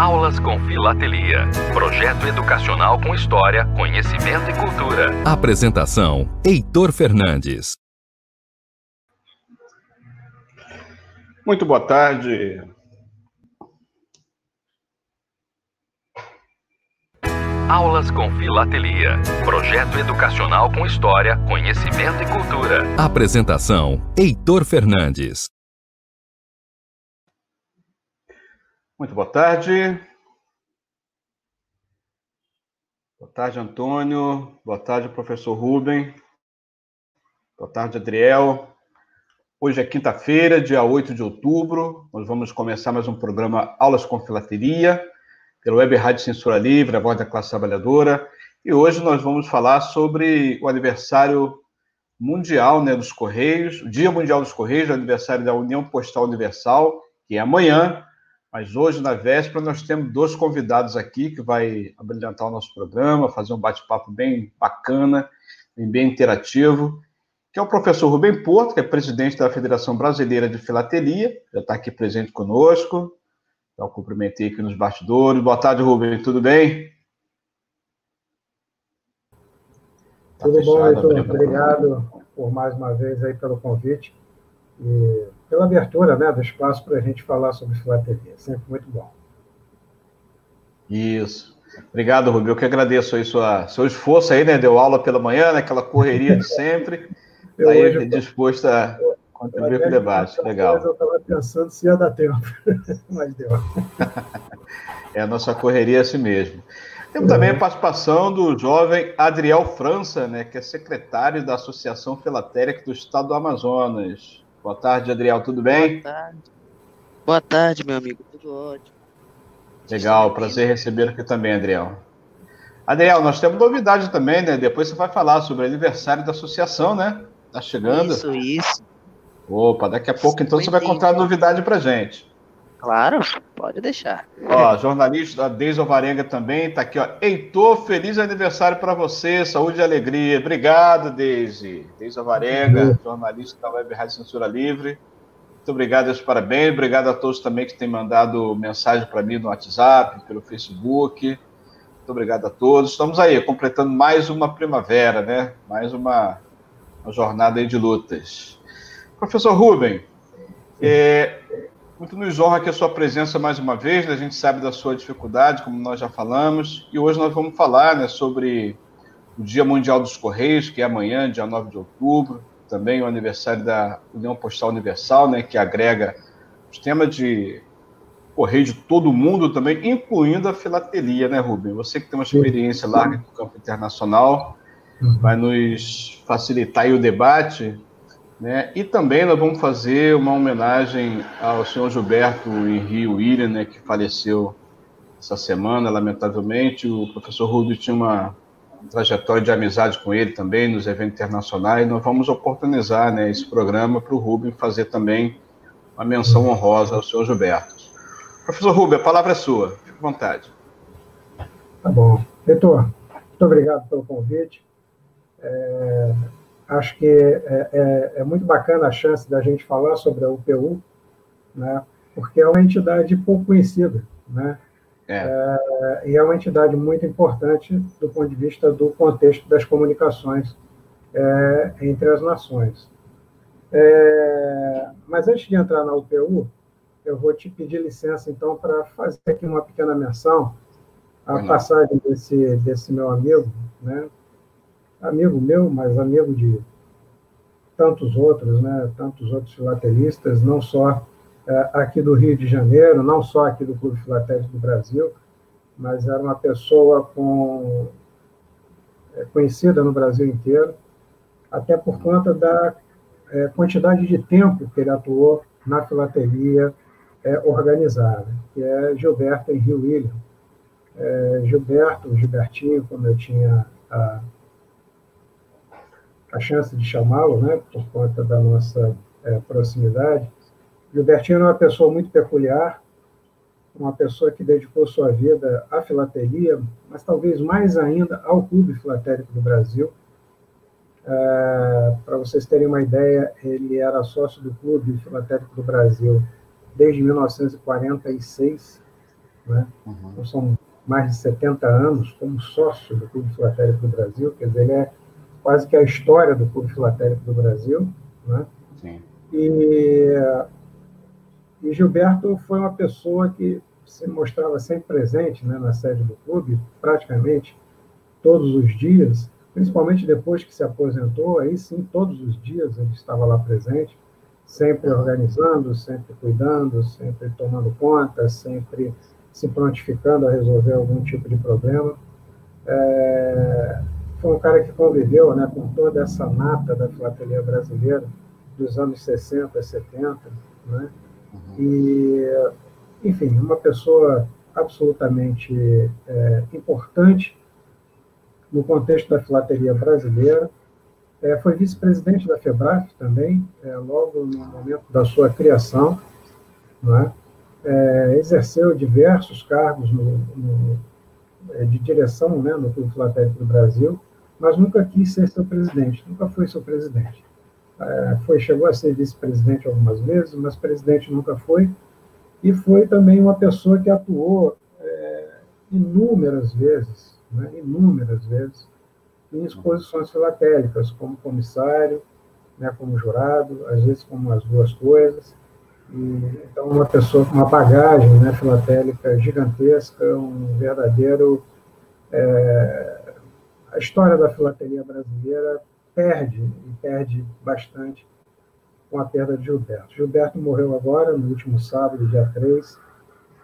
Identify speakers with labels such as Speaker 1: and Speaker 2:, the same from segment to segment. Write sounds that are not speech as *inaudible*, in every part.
Speaker 1: Aulas com Filatelia. Projeto educacional com história, conhecimento e cultura. Apresentação: Heitor Fernandes.
Speaker 2: Muito boa tarde.
Speaker 1: Aulas com Filatelia. Projeto educacional com história, conhecimento e cultura. Apresentação: Heitor Fernandes.
Speaker 2: Muito boa tarde. Boa tarde, Antônio. Boa tarde, professor Rubem. Boa tarde, Adriel. Hoje é quinta-feira, dia 8 de outubro. Nós vamos começar mais um programa Aulas com Filateria, pelo Web Rádio Censura Livre, a voz da classe trabalhadora. E hoje nós vamos falar sobre o aniversário mundial né, dos Correios, o Dia Mundial dos Correios, o aniversário da União Postal Universal, que é amanhã, mas hoje, na véspera, nós temos dois convidados aqui que vai abrilhantar o nosso programa, fazer um bate-papo bem bacana, bem interativo, que é o professor Rubem Porto, que é presidente da Federação Brasileira de Filatelia, já está aqui presente conosco. Então, cumprimentei aqui nos bastidores. Boa tarde, Rubem, tudo bem?
Speaker 3: Tá tudo bom, Heitor? Obrigado por mais uma vez aí pelo convite e pela abertura né, do espaço para a gente falar sobre filatelia. Sempre muito bom.
Speaker 2: Isso. Obrigado, Rubio. Eu que agradeço aí sua, seu esforço aí, né? Deu aula pela manhã, né? correria de sempre. *laughs* Está aí hoje, disposto a contribuir com o debate. Legal.
Speaker 3: Eu estava pensando se ia dar tempo, *laughs* mas deu. *laughs*
Speaker 2: é a nossa correria é assim mesmo. Temos também a participação do jovem Adriel França, né, que é secretário da Associação Filatérica do Estado do Amazonas. Boa tarde, Adriel, tudo bem?
Speaker 4: Boa tarde. Boa tarde, meu amigo, tudo ótimo.
Speaker 2: Legal, prazer receber aqui também, Adriel. Adriel, nós temos novidade também, né? Depois você vai falar sobre o aniversário da associação, né? Tá chegando.
Speaker 4: Isso, isso.
Speaker 2: Opa, daqui a pouco então você vai contar novidade pra gente.
Speaker 4: Claro, pode deixar.
Speaker 2: Ó, jornalista, a Deise Alvarenga também tá aqui, ó. Heitor, feliz aniversário para você, saúde e alegria. Obrigado, Deise. Deise Alvarenga, uhum. jornalista da Web Rádio Censura Livre. Muito obrigado, meus parabéns. Obrigado a todos também que têm mandado mensagem para mim no WhatsApp, pelo Facebook. Muito obrigado a todos. Estamos aí, completando mais uma primavera, né? Mais uma, uma jornada aí de lutas. Professor Rubem, é, muito nos honra aqui a sua presença mais uma vez, né? a gente sabe da sua dificuldade, como nós já falamos, e hoje nós vamos falar né, sobre o Dia Mundial dos Correios, que é amanhã, dia 9 de outubro, também o aniversário da União Postal Universal, né, que agrega os temas de correio de todo mundo também, incluindo a filatelia, né, Rubem? Você que tem uma experiência larga no campo internacional, uhum. vai nos facilitar o debate né? E também nós vamos fazer uma homenagem ao senhor Gilberto Henri William, né, que faleceu essa semana, lamentavelmente. O professor Rubio tinha uma trajetória de amizade com ele também nos eventos internacionais. Nós vamos oportunizar né, esse programa para o Rubio fazer também uma menção honrosa ao senhor Gilberto. Professor Rubio, a palavra é sua. Fique à vontade.
Speaker 3: Tá bom. Reitor, muito obrigado pelo convite. É acho que é, é, é, muito bacana a chance da gente falar sobre a UPU, né, porque é uma entidade pouco conhecida, né, é. é. e é uma entidade muito importante do ponto de vista do contexto das comunicações é, entre as nações. É, mas antes de entrar na UPU, eu vou te pedir licença, então, para fazer aqui uma pequena menção à passagem desse, desse meu amigo, né, amigo meu, mas amigo de tantos outros, né, tantos outros filatelistas, não só é, aqui do Rio de Janeiro, não só aqui do Clube Filatélico do Brasil, mas era uma pessoa com, é, conhecida no Brasil inteiro, até por conta da é, quantidade de tempo que ele atuou na filatelia é, organizada, que é Gilberto Henry William. É, Gilberto, Gilbertinho, como eu tinha a a chance de chamá-lo, né, por conta da nossa é, proximidade. Gilbertino é uma pessoa muito peculiar, uma pessoa que dedicou sua vida à filateria, mas talvez mais ainda ao Clube Filatérico do Brasil. É, Para vocês terem uma ideia, ele era sócio do Clube Filatérico do Brasil desde 1946, né? Uhum. Então, são mais de 70 anos como sócio do Clube Filatélico do Brasil, quer dizer, ele é quase que a história do Clube Filatélico do Brasil, né? Sim. E, e Gilberto foi uma pessoa que se mostrava sempre presente né, na sede do clube, praticamente todos os dias, principalmente depois que se aposentou, aí sim, todos os dias ele estava lá presente, sempre organizando, sempre cuidando, sempre tomando conta, sempre se prontificando a resolver algum tipo de problema. É, foi um cara que conviveu né, com toda essa nata da filatelia brasileira dos anos 60, 70, né? Uhum. E, enfim, uma pessoa absolutamente é, importante no contexto da filatelia brasileira. É, foi vice-presidente da FEBRAF também, é, logo no momento da sua criação. Né? É, exerceu diversos cargos no, no, é, de direção né, no Clube Filatélico do Brasil, mas nunca quis ser seu presidente, nunca foi seu presidente. É, foi, chegou a ser vice-presidente algumas vezes, mas presidente nunca foi, e foi também uma pessoa que atuou é, inúmeras vezes, né, inúmeras vezes, em exposições filatélicas, como comissário, né, como jurado, às vezes como as duas coisas. E, então, uma pessoa com uma bagagem né, filatélica gigantesca, um verdadeiro. É, a história da filatelia brasileira perde, e perde bastante, com a perda de Gilberto. Gilberto morreu agora, no último sábado, dia 3.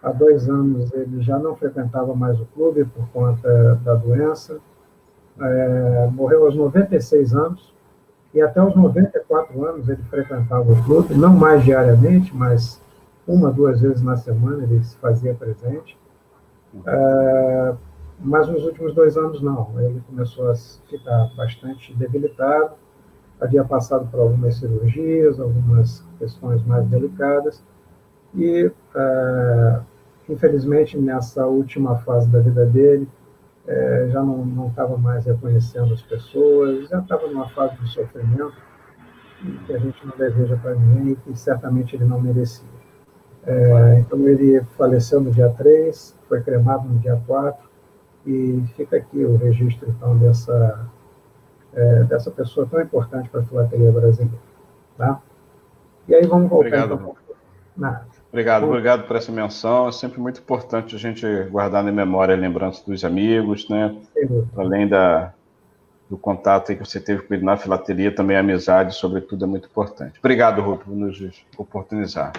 Speaker 3: Há dois anos ele já não frequentava mais o clube por conta da doença. É, morreu aos 96 anos e até os 94 anos ele frequentava o clube, não mais diariamente, mas uma, duas vezes na semana ele se fazia presente. É, mas nos últimos dois anos não, ele começou a ficar bastante debilitado, havia passado por algumas cirurgias, algumas questões mais delicadas, e é, infelizmente nessa última fase da vida dele, é, já não estava mais reconhecendo as pessoas, já estava numa fase de sofrimento que a gente não deseja para ninguém e que certamente ele não merecia. É, então ele faleceu no dia 3, foi cremado no dia 4, e fica aqui o registro então dessa, é, dessa pessoa tão importante para a filatelia brasileira. Tá? E aí vamos voltar.
Speaker 2: Obrigado, então. Obrigado, obrigado por essa menção. É sempre muito importante a gente guardar na memória a lembrança dos amigos, né? Além da, do contato que você teve com ele na filateria, também a amizade, sobretudo, é muito importante. Obrigado, Rubens, por nos oportunizar.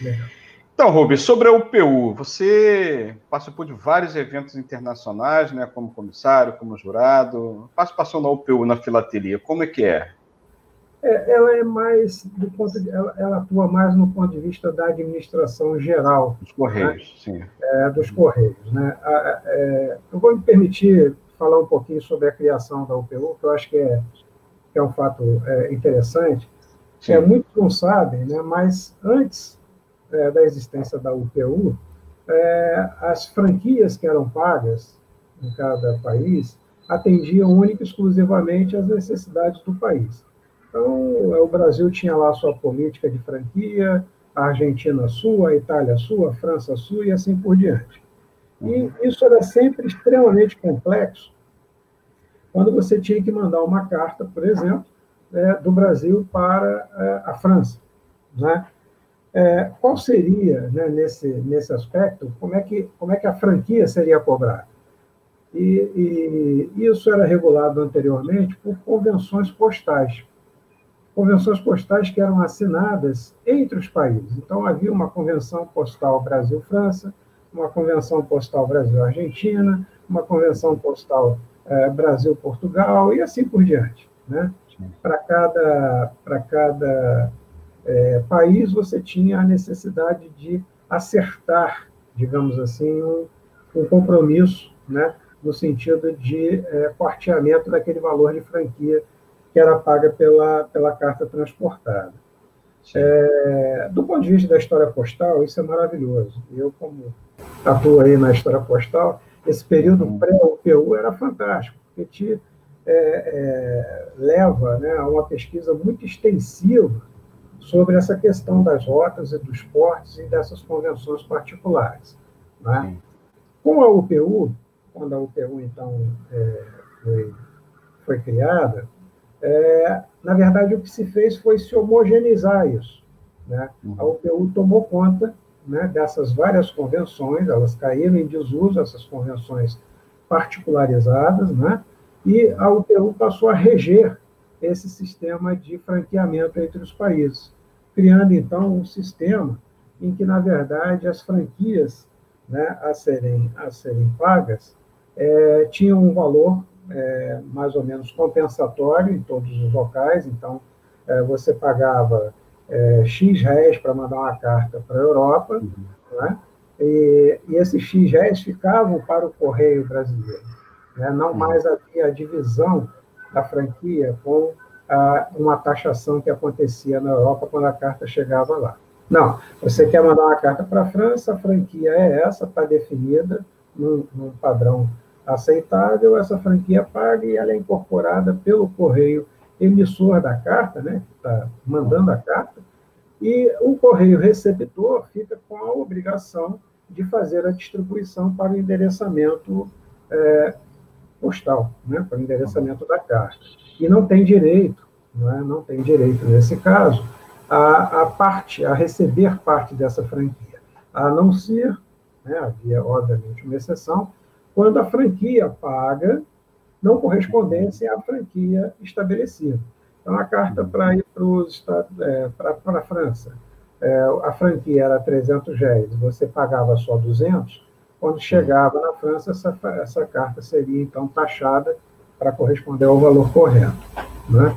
Speaker 2: Legal. Então, Rubens, sobre a UPU, você participou de vários eventos internacionais, né, como comissário, como jurado. Passou na UPU na filateria, como é que é?
Speaker 3: É, ela é mais do ponto de, ela, ela, atua mais no ponto de vista da administração geral
Speaker 2: dos correios, né? sim,
Speaker 3: é, dos correios, né? A, é, eu vou me permitir falar um pouquinho sobre a criação da UPU, que eu acho que é, que é um fato é, interessante. É, muitos não sabem, né? Mas antes é, da existência da UPU, é, as franquias que eram pagas em cada país atendiam única e exclusivamente às necessidades do país. Então, o Brasil tinha lá sua política de franquia, a Argentina sua, a Itália sua, a França sua e assim por diante. E isso era sempre extremamente complexo quando você tinha que mandar uma carta, por exemplo, é, do Brasil para é, a França. Né? É, qual seria, né, nesse, nesse aspecto, como é, que, como é que a franquia seria cobrada? E, e isso era regulado anteriormente por convenções postais convenções postais que eram assinadas entre os países. Então, havia uma convenção postal Brasil-França, uma convenção postal Brasil-Argentina, uma convenção postal eh, Brasil-Portugal e assim por diante. Né? Para cada, para cada eh, país, você tinha a necessidade de acertar, digamos assim, um, um compromisso, né? no sentido de quarteamento daquele valor de franquia que era paga pela, pela carta transportada. É, do ponto de vista da história postal, isso é maravilhoso. Eu, como atuo aí na história postal, esse período uhum. pré-UPU era fantástico, porque te é, é, leva né, a uma pesquisa muito extensiva sobre essa questão das rotas e dos portos e dessas convenções particulares. Né? Com a UPU, quando a UPU, então, é, foi, foi criada, é, na verdade, o que se fez foi se homogeneizar isso. Né? Uhum. A UPU tomou conta né, dessas várias convenções, elas caíram em desuso, essas convenções particularizadas, né? e a UPU passou a reger esse sistema de franqueamento entre os países, criando, então, um sistema em que, na verdade, as franquias né, a, serem, a serem pagas é, tinham um valor é, mais ou menos compensatório em todos os locais, então, é, você pagava é, X réis para mandar uma carta para a Europa, uhum. né? e, e esses X réis ficavam para o correio brasileiro. Né? Não uhum. mais havia a divisão da franquia com a, uma taxação que acontecia na Europa quando a carta chegava lá. Não, você quer mandar uma carta para a França, a franquia é essa, está definida num, num padrão aceitável, essa franquia paga e ela é incorporada pelo correio emissor da carta, né, que está mandando a carta, e o correio receptor fica com a obrigação de fazer a distribuição para o endereçamento é, postal, né, para o endereçamento da carta. E não tem direito, não, é, não tem direito, nesse caso, a, a parte, a receber parte dessa franquia, a não ser, né, havia, obviamente, uma exceção, quando a franquia paga não correspondessem à franquia estabelecida. Então, a carta para ir é, para a França, é, a franquia era 300 réis, você pagava só 200, quando chegava na França, essa, essa carta seria, então, taxada para corresponder ao valor correto. Né?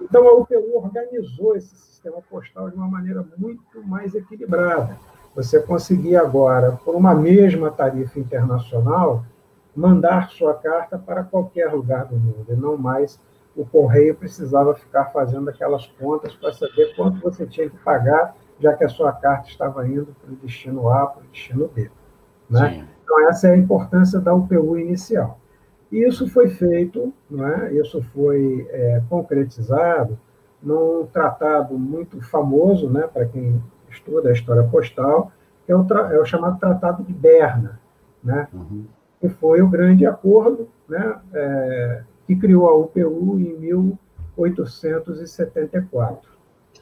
Speaker 3: Então, a UPU organizou esse sistema postal de uma maneira muito mais equilibrada. Você conseguia agora, por uma mesma tarifa internacional, mandar sua carta para qualquer lugar do mundo, e não mais o correio precisava ficar fazendo aquelas contas para saber quanto você tinha que pagar, já que a sua carta estava indo para o destino A, para o destino B. Né? Então, essa é a importância da UPU inicial. E isso foi feito, né? isso foi é, concretizado num tratado muito famoso, né, para quem estuda a história postal, que é o, é o chamado Tratado de Berna. Né? Uhum que foi o grande acordo né, é, que criou a UPU em 1874.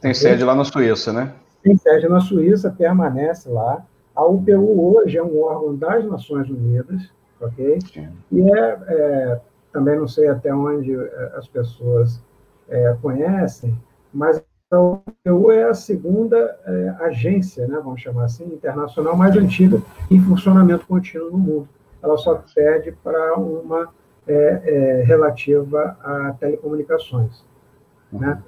Speaker 2: Tem sede lá na Suíça, né?
Speaker 3: Tem sede na Suíça, permanece lá. A UPU hoje é um órgão das Nações Unidas, ok? Sim. E é, é, também não sei até onde é, as pessoas é, conhecem, mas a UPU é a segunda é, agência, né, vamos chamar assim, internacional mais antiga em funcionamento contínuo no mundo ela só pede para uma é, é, relativa a telecomunicações. Né?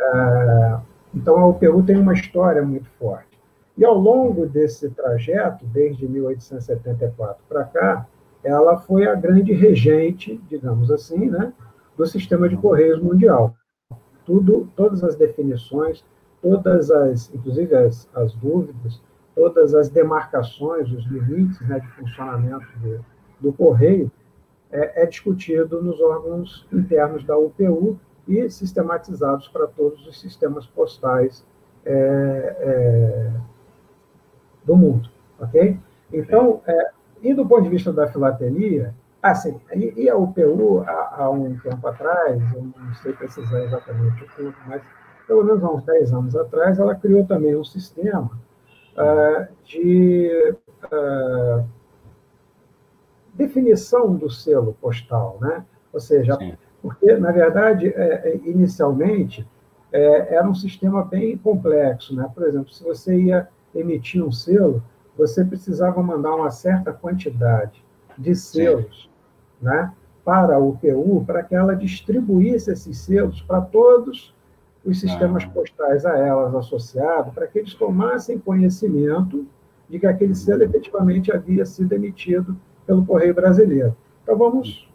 Speaker 3: Ah, então, a UPU tem uma história muito forte. E ao longo desse trajeto, desde 1874 para cá, ela foi a grande regente, digamos assim, né, do sistema de correios mundial. Tudo, todas as definições, todas as, inclusive as, as dúvidas, todas as demarcações, os limites né, de funcionamento do, do Correio, é, é, discutido nos órgãos internos da UPU e sistematizados para todos os sistemas postais é, é, do mundo, ok? Então, é, e do ponto de vista da filatelia, assim, e, e a UPU, há, há, um tempo atrás, eu não sei precisar exatamente o tempo, mas pelo menos há uns 10 anos atrás, ela criou também um sistema uh, de uh, definição do selo postal, né? Ou seja, Sim. porque, na verdade, é, é, inicialmente, é, era um sistema bem complexo, né? Por exemplo, se você ia emitir um selo, você precisava mandar uma certa quantidade de selos, Sim. né? Para a UPU, para que ela distribuísse esses selos para todos os sistemas ah. postais a elas associados, para que eles tomassem conhecimento de que aquele selo efetivamente havia sido emitido pelo Correio Brasileiro. Então, vamos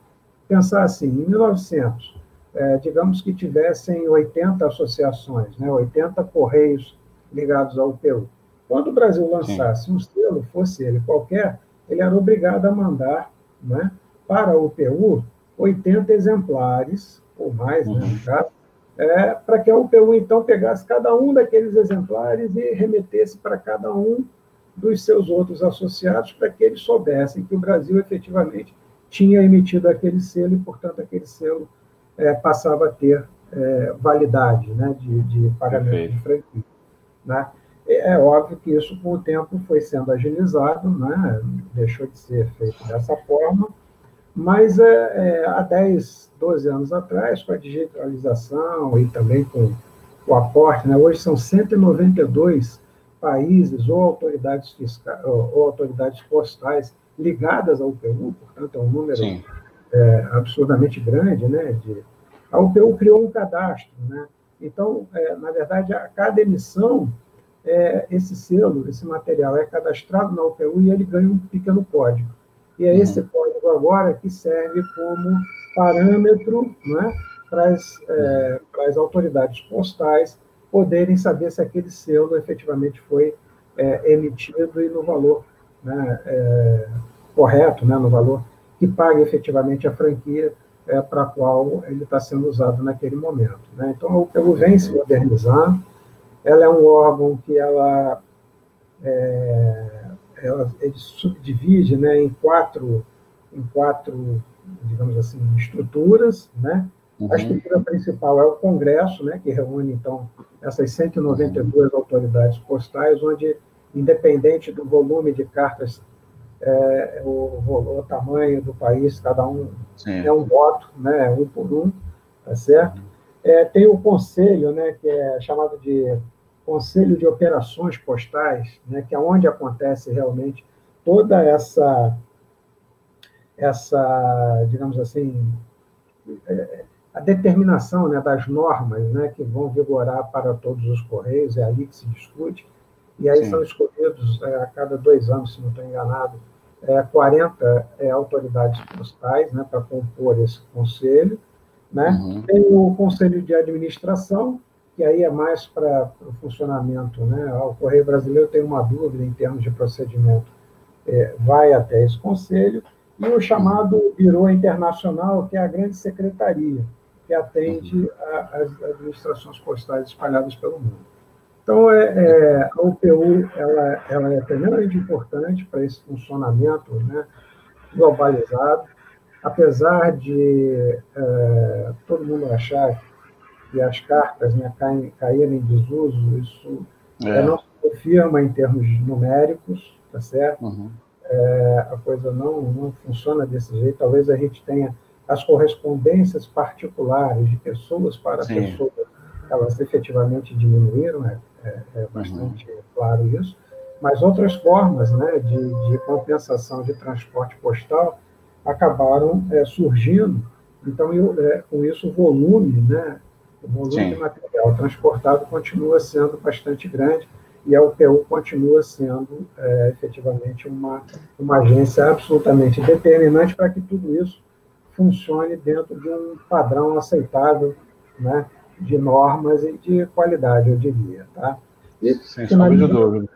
Speaker 3: pensar assim: em 1900, é, digamos que tivessem 80 associações, né, 80 correios ligados ao UPU. Quando o Brasil lançasse Sim. um selo, fosse ele qualquer, ele era obrigado a mandar né, para o UPU 80 exemplares, ou mais, né, no caso, é, para que a UPU, então, pegasse cada um daqueles exemplares e remetesse para cada um dos seus outros associados para que eles soubessem que o Brasil efetivamente tinha emitido aquele selo e, portanto, aquele selo é, passava a ter é, validade né, de, de pagamento Perfeito. de franquia. Né? É, é óbvio que isso, com o tempo, foi sendo agilizado, né? deixou de ser feito dessa forma, mas é, é, há 10, 12 anos atrás, com a digitalização e também com o aporte, né? hoje são 192 países ou autoridades fiscais ou autoridades postais ligadas ao UPU, portanto é um número é, absurdamente grande, né? De, a UPU criou um cadastro, né? Então, é, na verdade, a cada emissão, é, esse selo, esse material é cadastrado na UPU e ele ganha um pequeno código. E é uhum. esse código agora que serve como parâmetro né, para, as, é, para as autoridades postais poderem saber se aquele selo efetivamente foi é, emitido e no valor né, é, correto, né, no valor que paga efetivamente a franquia é, para a qual ele está sendo usado naquele momento. Né? Então, a UPU vem se modernizando, ela é um órgão que ela, é, ela ele subdivide né, em quatro, em quatro, digamos assim, estruturas, né? Uhum. A estrutura principal é o Congresso, né, que reúne, então, essas 192 autoridades postais, onde, independente do volume de cartas, é, o, o, tamanho do país, cada um Sim. é um voto, né, um por um, tá certo? É, tem o Conselho, né, que é chamado de Conselho de Operações Postais, né, que é onde acontece realmente toda essa, essa digamos assim, é, a determinação né, das normas né, que vão vigorar para todos os Correios, é ali que se discute, e aí Sim. são escolhidos é, a cada dois anos, se não estou enganado, é, 40 é, autoridades postais né, para compor esse conselho. Né? Uhum. Tem o conselho de administração, que aí é mais para o funcionamento. Né? O Correio Brasileiro tem uma dúvida em termos de procedimento, é, vai até esse conselho, e o chamado Biro Internacional, que é a grande secretaria, que atende às administrações postais espalhadas pelo mundo. Então, é, é, a UPU ela, ela é tremendamente importante para esse funcionamento né, globalizado, apesar de é, todo mundo achar que as cartas né, caem, caírem em desuso, isso é. não se confirma em termos numéricos, tá certo? Uhum. É, a coisa não, não funciona desse jeito. Talvez a gente tenha as correspondências particulares de pessoas para Sim. pessoas, elas efetivamente diminuíram, é, é, é bastante uhum. claro isso, mas outras formas né, de, de compensação de transporte postal acabaram é, surgindo, então eu, é, com isso o volume, né, o volume Sim. de material transportado continua sendo bastante grande, e a UPU continua sendo é, efetivamente uma, uma agência absolutamente determinante para que tudo isso funcione dentro de um padrão aceitável né, de normas e de qualidade, eu diria. Tá?
Speaker 2: E, Sem sombra de dúvida.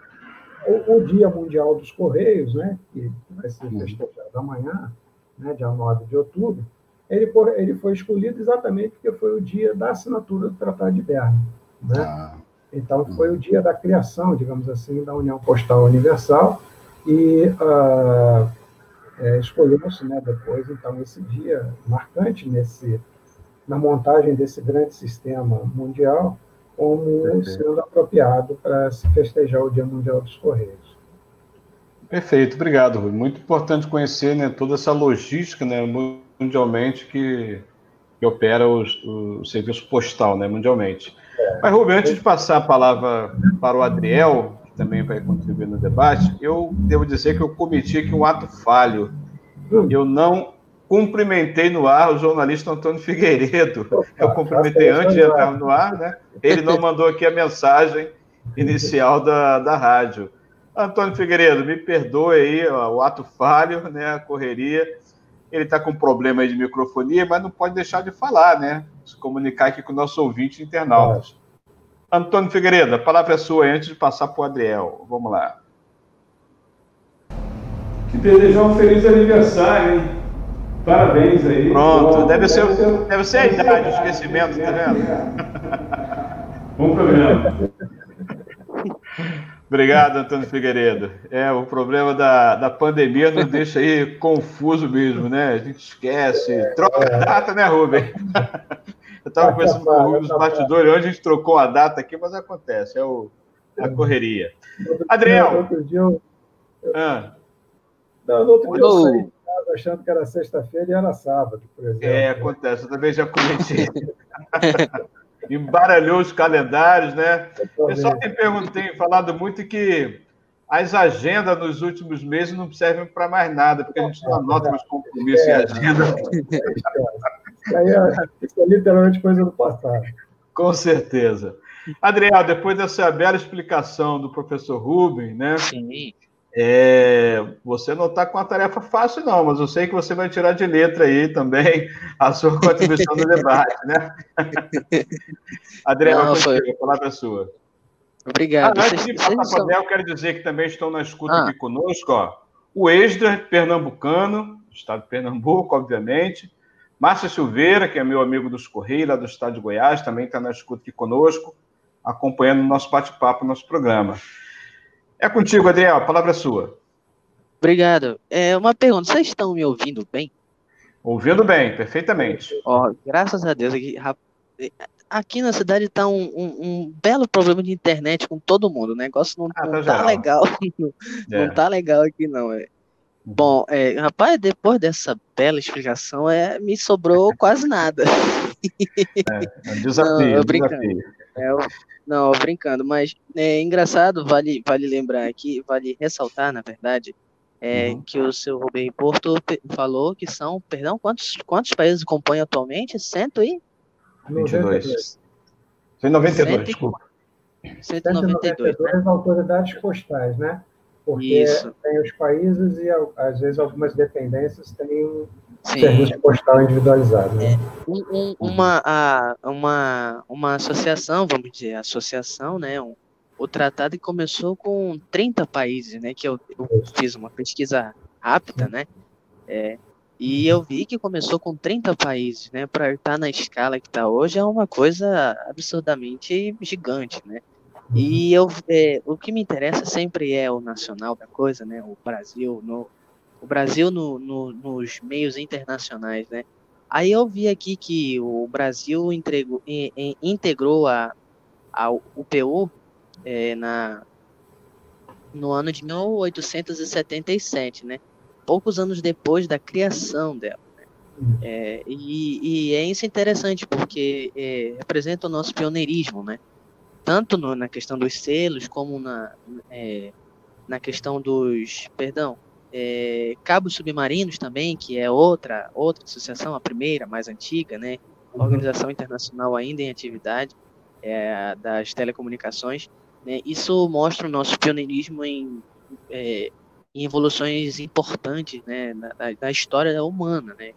Speaker 3: O, o, Dia Mundial dos Correios, né, que vai ser festejado amanhã, né, dia 9 de outubro, ele, ele foi escolhido exatamente porque foi o dia da assinatura do Tratado de Berna. Né? Ah. Então, foi o dia da criação, digamos assim, da União Postal Universal, e uh, é, escolheu-se né, depois, então, esse dia marcante nesse, na montagem desse grande sistema mundial, como Perfeito. sendo apropriado para se festejar o Dia Mundial dos Correios.
Speaker 2: Perfeito, obrigado, Rui. Muito importante conhecer né, toda essa logística né, mundialmente que, que opera os, o serviço postal né, mundialmente. Mas, Rubem, antes de passar a palavra para o Adriel, que também vai contribuir no debate, eu devo dizer que eu cometi aqui um ato falho. Eu não cumprimentei no ar o jornalista Antônio Figueiredo. Eu cumprimentei antes de entrar no ar, né? Ele não mandou aqui a mensagem inicial da, da rádio. Antônio Figueiredo, me perdoe aí ó, o ato falho, né? A correria. Ele está com problema aí de microfonia, mas não pode deixar de falar, né? Se comunicar aqui com o nosso ouvinte internautas. É. Antônio Figueiredo, a palavra é sua antes de passar para o Adriel. Vamos lá.
Speaker 5: Te desejar um feliz aniversário, hein? Parabéns aí.
Speaker 2: Pronto, deve, ser, deve ser a idade, o esquecimento, tá vendo? *laughs*
Speaker 5: Bom programa. *laughs*
Speaker 2: Obrigado, Antônio Figueiredo. É, o problema da, da pandemia nos deixa aí confuso mesmo, né? A gente esquece, troca a data, né, Rubem? *laughs* Eu estava conversando com o Rubem nos bastidores, onde a gente trocou a data aqui, mas acontece, é o, a correria. Adriel.
Speaker 3: Outro dia eu. Ah. Não, no outro dia eu saí de casa achando que era sexta-feira e era sábado, por exemplo.
Speaker 2: É, acontece, eu também já comentei. *laughs* embaralhou os calendários, né? O pessoal tem, tem falado muito que as agendas nos últimos meses não servem para mais nada, porque a gente não anota mais compromissos é, e agenda. *laughs*
Speaker 3: Aí é, isso é literalmente coisa do passado.
Speaker 2: Com certeza. Adriel, depois dessa bela explicação do professor Rubem, né? Sim. É, você não está com uma tarefa fácil, não, mas eu sei que você vai tirar de letra aí também a sua contribuição no debate, né? Adriano, a palavra é sua.
Speaker 4: Obrigado.
Speaker 2: Ah, antes de passar para o eu quero dizer que também estão na escuta ah. aqui conosco, ó, o Esdra, pernambucano, estado de Pernambuco, obviamente, Márcia Silveira, que é meu amigo dos Correios, lá do estado de Goiás, também está na escuta aqui conosco, acompanhando o nosso bate-papo, nosso programa. É contigo, Adriel, a palavra é sua.
Speaker 4: Obrigado. É uma pergunta, vocês estão me ouvindo bem?
Speaker 2: Ouvindo bem, perfeitamente.
Speaker 4: Ó, graças a Deus, aqui, aqui na cidade está um, um, um, belo problema de internet com todo mundo. O negócio não, ah, não tá, tá legal. *laughs* não, é. não tá legal aqui, não. É. Bom, é, rapaz, depois dessa bela explicação, é, me sobrou quase nada.
Speaker 2: É, é um desafio. Não, eu desafio.
Speaker 4: É, não, brincando, mas é engraçado, vale, vale lembrar aqui, vale ressaltar, na verdade, é, uhum. que o seu Rubem Porto falou que são, perdão, quantos, quantos países compõem atualmente? Cento e?
Speaker 2: 22. 192, Cento... desculpa.
Speaker 3: 192, 192 né? autoridades postais, né? Porque Isso. tem os países e, às vezes, algumas dependências têm Sim. serviço postal individualizado. Né? É.
Speaker 4: Um, um, uma, a, uma, uma associação, vamos dizer, associação, né? Um, o tratado começou com 30 países, né? Que eu, eu fiz uma pesquisa rápida, né? É, e eu vi que começou com 30 países, né? Para estar na escala que está hoje é uma coisa absurdamente gigante, né? E eu, é, o que me interessa sempre é o nacional da coisa, né? O Brasil, no, o Brasil no, no, nos meios internacionais, né? Aí eu vi aqui que o Brasil entregou, integrou a, a UPU é, na, no ano de 1877, né? Poucos anos depois da criação dela. Né? É, e, e, é isso interessante porque é, representa o nosso pioneirismo, né? Tanto no, na questão dos selos como na, é, na questão dos, perdão, é, Cabos Submarinos também, que é outra outra associação, a primeira, mais antiga, né? Uhum. Organização internacional ainda em atividade é, das telecomunicações. Né? Isso mostra o nosso pioneirismo em, é, em evoluções importantes né? na, na história humana, né?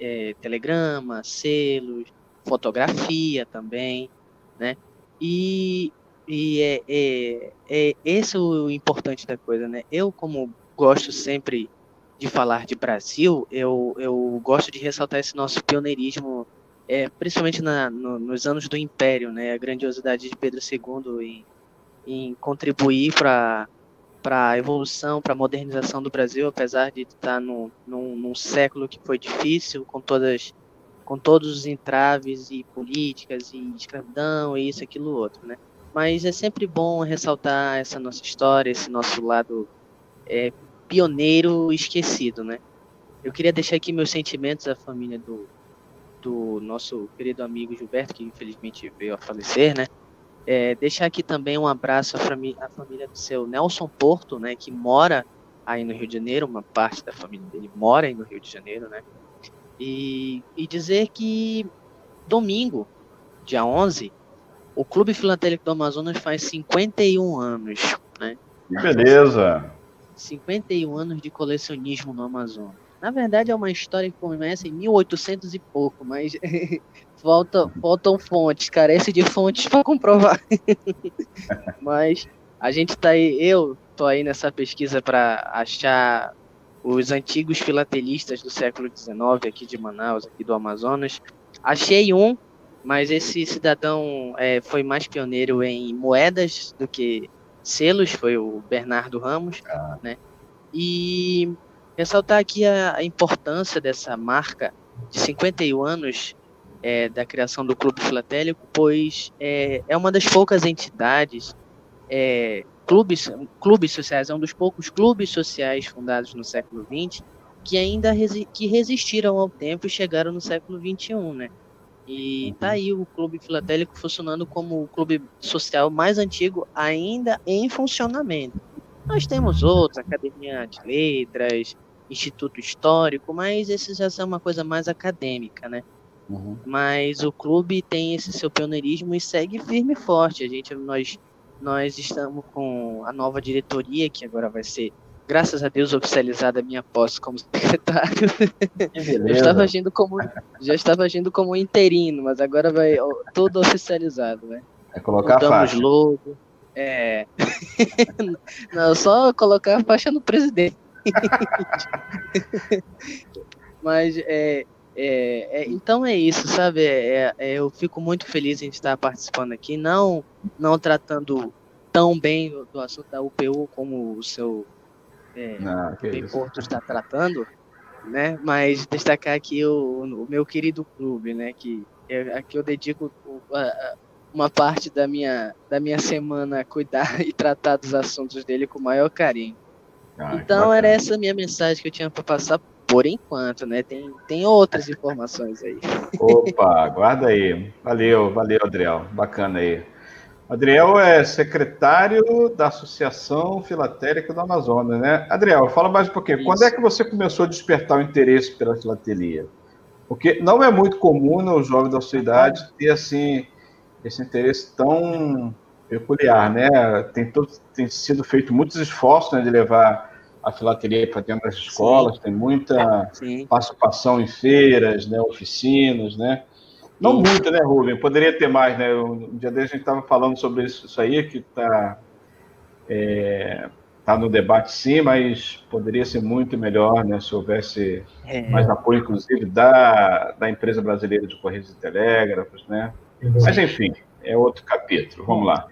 Speaker 4: É, telegrama, selos, fotografia também, né? E, e é, é, é esse o importante da coisa, né? Eu como gosto sempre de falar de Brasil, eu, eu gosto de ressaltar esse nosso pioneirismo, é, principalmente na, no, nos anos do Império, né, a grandiosidade de Pedro II em, em contribuir para para a evolução, para a modernização do Brasil, apesar de estar no, num, num século que foi difícil, com todas com todos os entraves e políticas e escravidão e isso, aquilo, outro, né? Mas é sempre bom ressaltar essa nossa história, esse nosso lado é, pioneiro esquecido, né? Eu queria deixar aqui meus sentimentos à família do, do nosso querido amigo Gilberto, que infelizmente veio a falecer, né? É, deixar aqui também um abraço à, família, à família do seu Nelson Porto, né? Que mora aí no Rio de Janeiro, uma parte da família dele mora aí no Rio de Janeiro, né? E, e dizer que domingo, dia 11, o Clube Filatélico do Amazonas faz 51 anos, né?
Speaker 2: Que beleza!
Speaker 4: 51 anos de colecionismo no Amazonas. Na verdade, é uma história que começa em 1800 e pouco, mas *laughs* falta, faltam fontes, carece de fontes *laughs* para comprovar. *laughs* mas a gente tá aí, eu tô aí nessa pesquisa para achar os antigos filatelistas do século XIX aqui de Manaus, aqui do Amazonas. Achei um, mas esse cidadão é, foi mais pioneiro em moedas do que selos, foi o Bernardo Ramos, ah. né? E ressaltar aqui a, importância dessa marca de 51 anos é, da criação do Clube Filatélico, pois é, é uma das poucas entidades, é, clubes, clubes sociais, é um dos poucos clubes sociais fundados no século XX que ainda resi que resistiram ao tempo e chegaram no século XXI, né? E tá aí o Clube Filatélico funcionando como o clube social mais antigo ainda em funcionamento. Nós temos outros, Academia de Letras, Instituto Histórico, mas esses já são uma coisa mais acadêmica, né? Uhum. Mas o clube tem esse seu pioneirismo e segue firme e forte. A gente, nós, nós estamos com a nova diretoria que agora vai ser graças a Deus, oficializada a minha posse como *laughs* secretário. Eu estava agindo como, já estava agindo como interino, mas agora vai tudo oficializado, né?
Speaker 2: É colocar Mudamos a faixa.
Speaker 4: logo. É. *laughs* Não, só colocar a faixa no presidente. *laughs* mas é, é, é, então é isso, sabe? É, é, eu fico muito feliz em estar participando aqui, não, não tratando tão bem do, assunto da UPU como o seu é, ah, Porto está tratando, né? Mas destacar aqui o, o meu querido clube, né? Que eu, aqui eu dedico uma parte da minha, da minha semana a cuidar *laughs* e tratar dos assuntos dele com o maior carinho. Ah, então era essa minha mensagem que eu tinha para passar por enquanto, né? Tem, tem outras informações aí.
Speaker 2: Opa, guarda aí. Valeu, valeu, Adriel. Bacana aí. Adriel é secretário da Associação Filatélica do Amazonas, né? Adriel, fala mais um pouquinho. Isso. Quando é que você começou a despertar o interesse pela filatelia? Porque não é muito comum no né, jovem da sua idade ter assim esse interesse tão peculiar, né? Tem, todo, tem sido feito muitos esforços né, de levar a filatelia para dentro das escolas, Sim. tem muita Sim. participação em feiras, né, oficinas, né? Não muito, né, Rubem? Poderia ter mais, né? Um dia desse a gente estava falando sobre isso, isso aí, que está é, tá no debate sim, mas poderia ser muito melhor, né? Se houvesse é. mais apoio, inclusive, da, da empresa brasileira de Correios e Telégrafos, né? Mas, enfim, é outro capítulo. Vamos lá.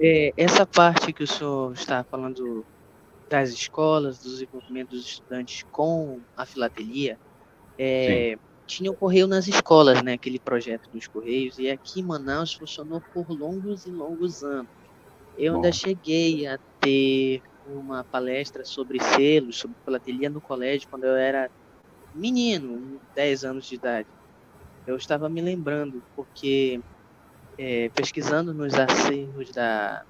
Speaker 4: É, essa parte que o senhor está falando das escolas, do desenvolvimento dos estudantes com a filatelia, é, tinha o Correio nas escolas, né? Aquele projeto dos Correios. E aqui em Manaus funcionou por longos e longos anos. Eu Bom. ainda cheguei a ter uma palestra sobre selos, sobre filatelia no colégio, quando eu era menino, 10 anos de idade. Eu estava me lembrando, porque é, pesquisando nos acervos da,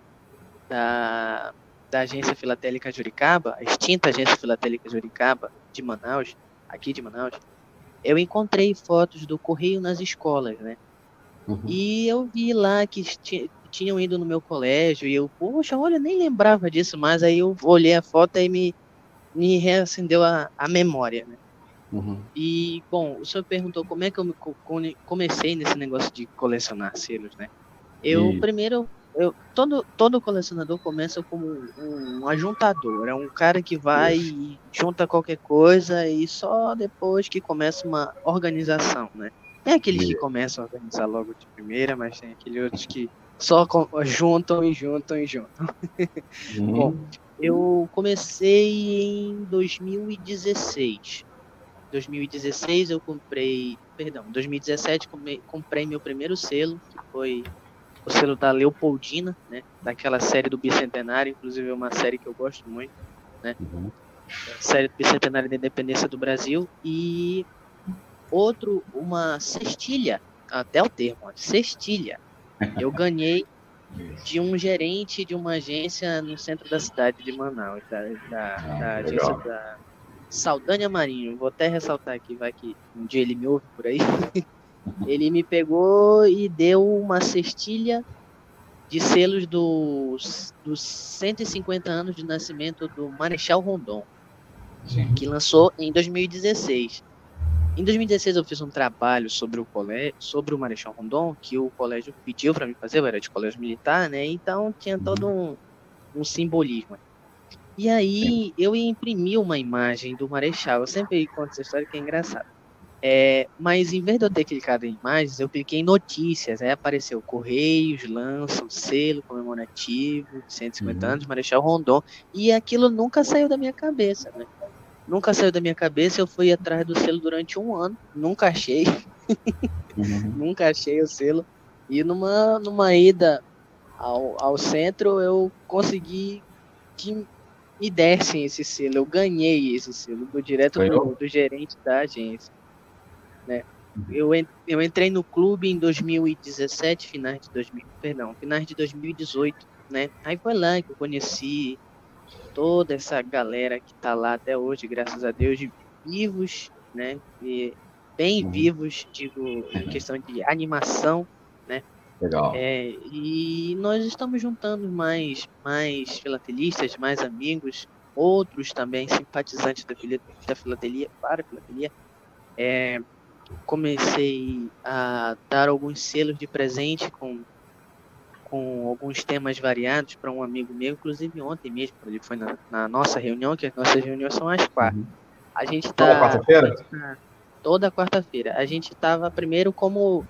Speaker 4: da, da Agência Filatélica Juricaba, a extinta Agência Filatélica Juricaba de Manaus, aqui de Manaus, eu encontrei fotos do correio nas escolas, né? Uhum. E eu vi lá que tinham ido no meu colégio e eu, poxa, olha, nem lembrava disso, mas aí eu olhei a foto e me, me reacendeu a, a memória, né? Uhum. E, bom, o senhor perguntou como é que eu comecei nesse negócio de colecionar selos, né? Eu, e... primeiro, eu, todo, todo colecionador começa como um, um ajuntador. É um cara que vai e junta qualquer coisa e só depois que começa uma organização, né? Tem aqueles que começam a organizar logo de primeira, mas tem aqueles outros que só juntam e juntam e juntam. Uhum. Bom, eu comecei em 2016. 2016 eu comprei, perdão, 2017 comprei meu primeiro selo, que foi o selo da Leopoldina, né? Daquela série do Bicentenário, inclusive é uma série que eu gosto muito, né? Uhum. Série do Bicentenário da Independência do Brasil. E outro, uma cestilha, até o termo, cestilha. *laughs* Eu ganhei de um gerente de uma agência no centro da cidade de Manaus, da, da, ah, da agência da Saldanha Marinho. Vou até ressaltar aqui, vai que um dia ele me ouve por aí. *laughs* Ele me pegou e deu uma cestilha de selos dos, dos 150 anos de nascimento do Marechal Rondon, Sim. que lançou em 2016. Em 2016 eu fiz um trabalho sobre o colégio, sobre o Marechal Rondon, que o colégio pediu para mim fazer, eu era de colégio militar, né? Então tinha todo um, um simbolismo. E aí eu imprimi uma imagem do Marechal. Eu sempre conto essa história que é engraçada. É, mas em vez de eu ter clicado em imagens, eu cliquei em notícias. Aí apareceu Correios, lança um selo comemorativo de 150 uhum. anos, Marechal Rondon. E aquilo nunca saiu da minha cabeça, né? Nunca saiu da minha cabeça. Eu fui atrás do selo durante um ano, nunca achei. Uhum. *laughs* nunca achei o selo. E numa, numa ida ao, ao centro, eu consegui que me dessem esse selo. Eu ganhei esse selo do direto do, do gerente da agência. Né? Eu, eu entrei no clube em 2017, finais de 2000, perdão, finais de 2018, né? Aí foi lá que eu conheci toda essa galera que tá lá até hoje, graças a Deus, vivos, né? E bem uhum. vivos, digo, em questão de animação, né?
Speaker 2: Legal.
Speaker 4: É, e nós estamos juntando mais, mais filatelistas, mais amigos, outros também simpatizantes da, da filatelia, para a filatelia. É, comecei a dar alguns selos de presente com, com alguns temas variados para um amigo meu, inclusive ontem mesmo, ele foi na, na, nossa reunião, que as nossas reuniões são às quatro. Uhum. A gente tá.
Speaker 2: Toda quarta-feira?
Speaker 4: Toda quarta-feira. A gente estava primeiro como,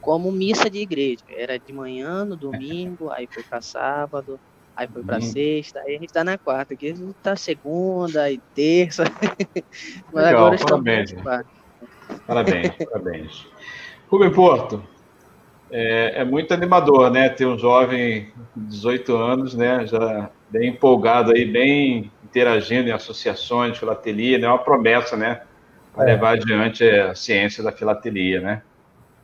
Speaker 4: como missa de igreja. Era de manhã, no domingo, aí foi para sábado, aí foi para uhum. sexta, aí a gente tá na quarta, gente tá segunda e terça.
Speaker 2: Mas *laughs* Legal, agora estamos. Parabéns, parabéns. Rubem Porto, é, é, muito animador, né? Ter um jovem de 18 anos, né? Já bem empolgado aí, bem interagindo em associações, filatelia, né? É uma promessa, né? Para é. levar adiante a ciência da filatelia, né?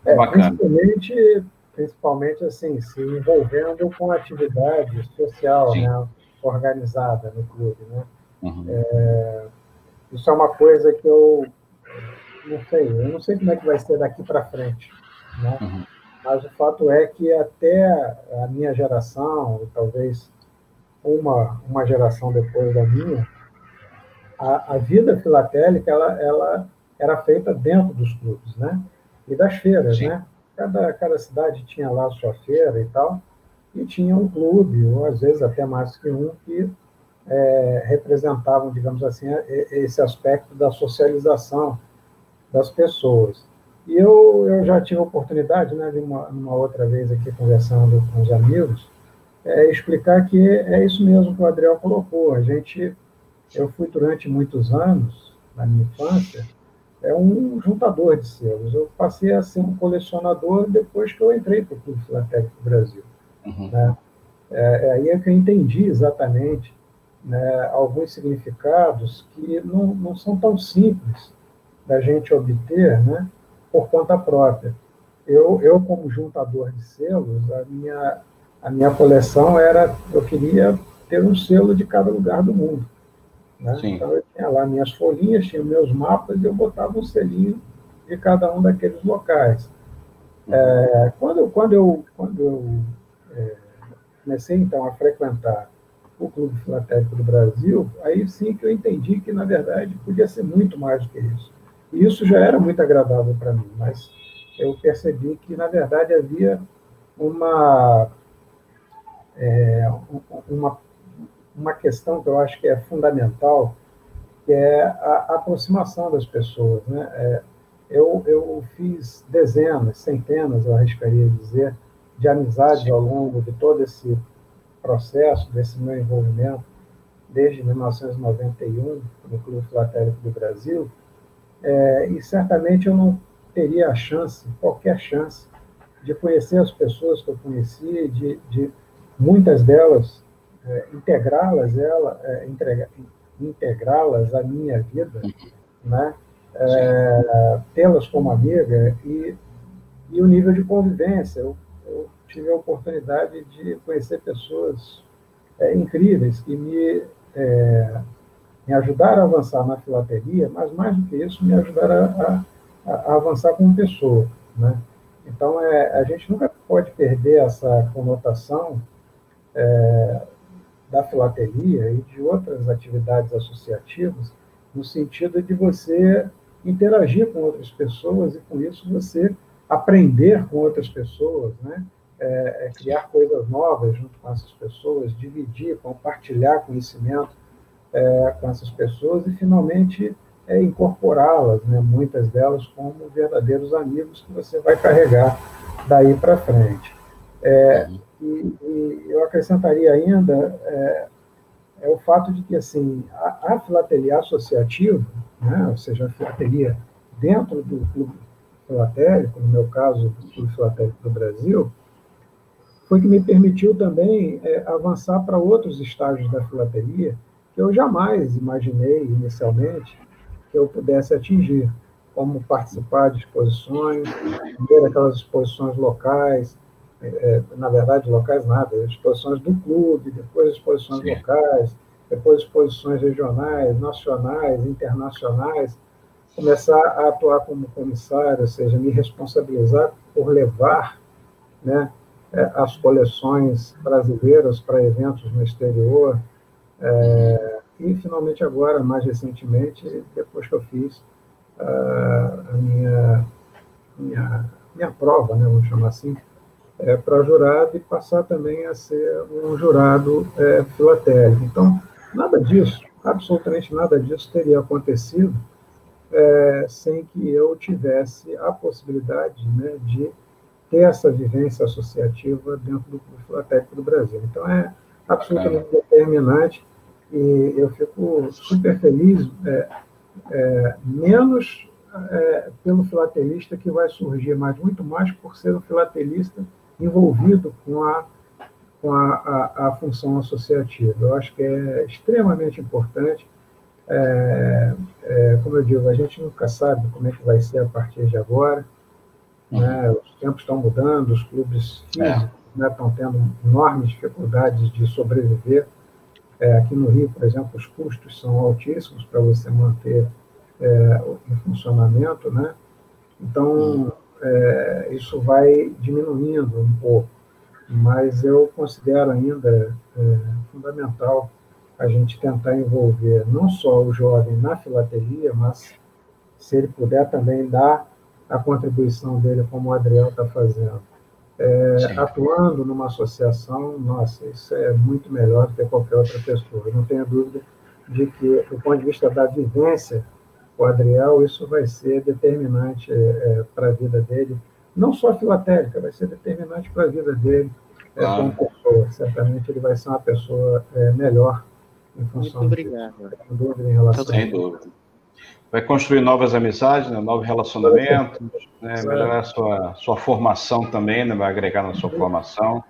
Speaker 3: É, bacana. Principalmente, principalmente, assim, se envolvendo com atividade social, Sim. né? Organizada no clube, né? Uhum. É, isso é uma coisa que eu não sei, eu não sei como é que vai ser daqui para frente, né? Uhum. Mas o fato é que até a minha geração, ou talvez uma, uma geração depois da minha, a, a vida filatélica ela, ela era feita dentro dos clubes, né? E das feiras, Sim. né? Cada, cada cidade tinha lá a sua feira e tal, e tinha um clube, ou às vezes até mais que um, que é, representavam, digamos assim, esse aspecto da socialização das pessoas. E eu, eu já tive a oportunidade, né, de uma, uma outra vez aqui conversando com os amigos, é, explicar que é isso mesmo que o Adriel colocou. A gente, eu fui durante muitos anos, na minha infância, é um juntador de selos. Eu passei a ser um colecionador depois que eu entrei para o Clube Filatélico Brasil. Uhum. Né? É, é, aí é que eu entendi exatamente né, alguns significados que não, não são tão simples da gente obter né, por conta própria. Eu, eu, como juntador de selos, a minha, a minha coleção era, eu queria ter um selo de cada lugar do mundo. Né? Então, eu tinha lá minhas folhinhas, tinha meus mapas, e eu botava um selinho de cada um daqueles locais. É, quando, quando eu, quando eu é, comecei, então, a frequentar o Clube Filatélico do Brasil, aí sim que eu entendi que, na verdade, podia ser muito mais do que isso. E isso já era muito agradável para mim, mas eu percebi que, na verdade, havia uma, é, uma, uma questão que eu acho que é fundamental, que é a aproximação das pessoas. Né? É, eu, eu fiz dezenas, centenas, eu arriscaria dizer, de amizades ao longo de todo esse processo, desse meu envolvimento, desde 1991, no Clube Filatélico do Brasil, é, e certamente eu não teria a chance, qualquer chance, de conhecer as pessoas que eu conheci, de, de muitas delas é, integrá-las, ela, é, integrá-las à minha vida, né? É, tê-las como amiga e, e o nível de convivência. Eu, eu tive a oportunidade de conhecer pessoas é, incríveis que me é, me ajudaram a avançar na filateria, mas mais do que isso, me ajudaram a, a, a avançar como pessoa. Né? Então, é, a gente nunca pode perder essa conotação é, da filateria e de outras atividades associativas, no sentido de você interagir com outras pessoas e, com isso, você aprender com outras pessoas, né? É, é criar coisas novas junto com essas pessoas, dividir, compartilhar conhecimento é, com essas pessoas e, finalmente, é incorporá-las, né, muitas delas como verdadeiros amigos que você vai carregar daí para frente. É, e, e, eu acrescentaria ainda é, é, o fato de que assim a, a filatelia associativa, né, ou seja, a filatelia dentro do clube filatélico, no meu caso, do Clube Filatélico do Brasil, foi que me permitiu também é, avançar para outros estágios da filatelia que eu jamais imaginei inicialmente que eu pudesse atingir, como participar de exposições, ver aquelas exposições locais, é, é, na verdade, locais nada, exposições do clube, depois exposições Sim. locais, depois exposições regionais, nacionais, internacionais, começar a atuar como comissário, ou seja, me responsabilizar por levar né, é, as coleções brasileiras para eventos no exterior. É, e, finalmente, agora, mais recentemente, depois que eu fiz uh, a minha, minha, minha prova, né, vamos chamar assim, é, para jurado e passar também a ser um jurado é, filatélico. Então, nada disso, absolutamente nada disso teria acontecido é, sem que eu tivesse a possibilidade né, de ter essa vivência associativa dentro do Clube Filatélico do Brasil. Então, é absolutamente determinante e eu fico super feliz, é, é, menos é, pelo filatelista que vai surgir, mas muito mais por ser um filatelista envolvido com a, com a, a, a função associativa. Eu acho que é extremamente importante é, é, como eu digo, a gente nunca sabe como é que vai ser a partir de agora. Né? Os tempos estão mudando, os clubes físicos é. Né, estão tendo enormes dificuldades de sobreviver. É, aqui no Rio, por exemplo, os custos são altíssimos para você manter é, em funcionamento, né? Então. É, isso vai diminuindo um pouco, mas eu considero ainda fundamental a gente tentar envolver não só o jovem na filatelia, mas se ele puder também dar a contribuição dele, como o Adriel está fazendo. É, atuando numa associação, nossa, isso é muito melhor do que qualquer outra pessoa. Eu não tenho dúvida de que, do ponto de vista da vivência, o Adriel, isso vai ser determinante é, é para a vida dele, não só a filatélica, vai ser determinante para a vida dele é, claro. como pessoa. Certamente ele vai ser uma pessoa é, melhor
Speaker 4: muito obrigado.
Speaker 2: Dúvida em relação Sem dúvida. Vai construir novas amizades, né, novos relacionamentos, né, melhorar a sua, sua formação também, né, vai agregar na sua formação.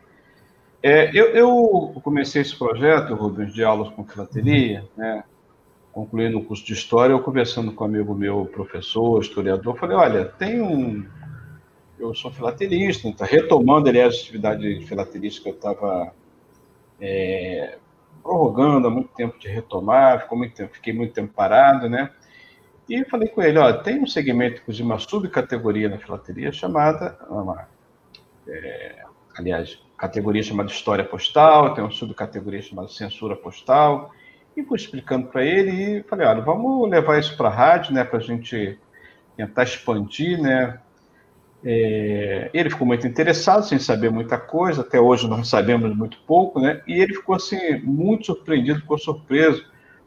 Speaker 2: É, eu, eu, comecei esse projeto, Rubens, de aulas com filateria, né, concluindo o curso de História, eu conversando com um amigo meu, professor, historiador, falei, olha, tem um... Eu sou filatelista, tá retomando, aliás, a atividade filaterista que eu estava é, prorrogando há muito tempo de retomar, ficou muito tempo, fiquei muito tempo parado, né? E falei com ele, ó, tem um segmento, inclusive uma subcategoria na filateria chamada, uma, é, aliás, categoria chamada História Postal, tem uma subcategoria chamada Censura Postal, e fui explicando para ele e falei, olha, vamos levar isso para a rádio, né, para a gente tentar expandir, né, é, ele ficou muito interessado, sem saber muita coisa, até hoje nós sabemos muito pouco, né? E ele ficou assim, muito surpreendido, ficou surpreso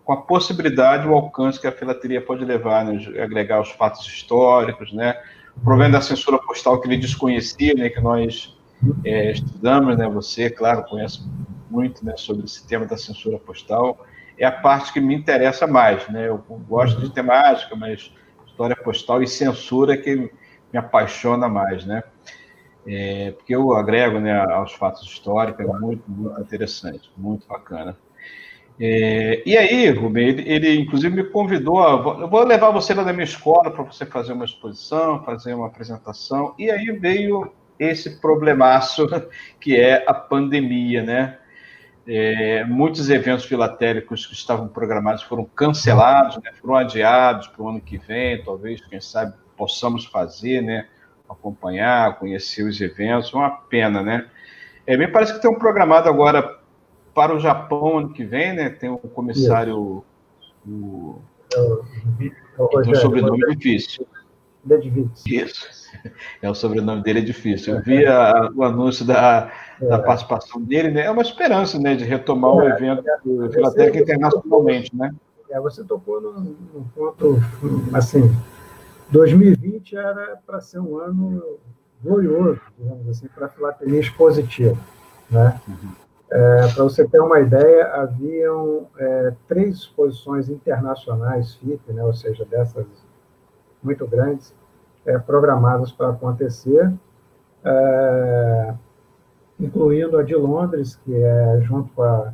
Speaker 2: com a possibilidade, o alcance que a filateria pode levar, né? agregar os fatos históricos, né? O problema da censura postal que ele desconhecia, né? Que nós é, estudamos, né? Você, claro, conhece muito, né? Sobre esse tema da censura postal. É a parte que me interessa mais, né? Eu gosto de temática, mas história postal e censura que me apaixona mais, né? É, porque eu agrego né, aos fatos históricos, é muito, muito interessante, muito bacana. É, e aí, Rubem, ele, ele, inclusive me convidou, a, eu vou levar você lá na minha escola para você fazer uma exposição, fazer uma apresentação, e aí veio esse problemaço *laughs* que é a pandemia, né? É, muitos eventos filatélicos que estavam programados foram cancelados, né, foram adiados para o ano que vem, talvez, quem sabe, possamos fazer, né? Acompanhar, conhecer os eventos, uma pena, né? É, me parece que tem um programado agora para o Japão ano que vem, né? Tem um comissário. O, o, tem um sobrenome difícil. Isso. *laughs* É o sobrenome dele é difícil. Eu vi a, o anúncio da, da é. participação dele, né? É uma esperança, né, de retomar o é, evento é, filatélico internacionalmente, né?
Speaker 3: É, você tocou num, num ponto, assim, 2020 era para ser um ano glorioso, digamos assim, para a filatelia expositiva. Né? Uhum. É, para você ter uma ideia, haviam é, três exposições internacionais FIP, né, ou seja, dessas muito grandes, é, programadas para acontecer, é, incluindo a de Londres, que é junto com a,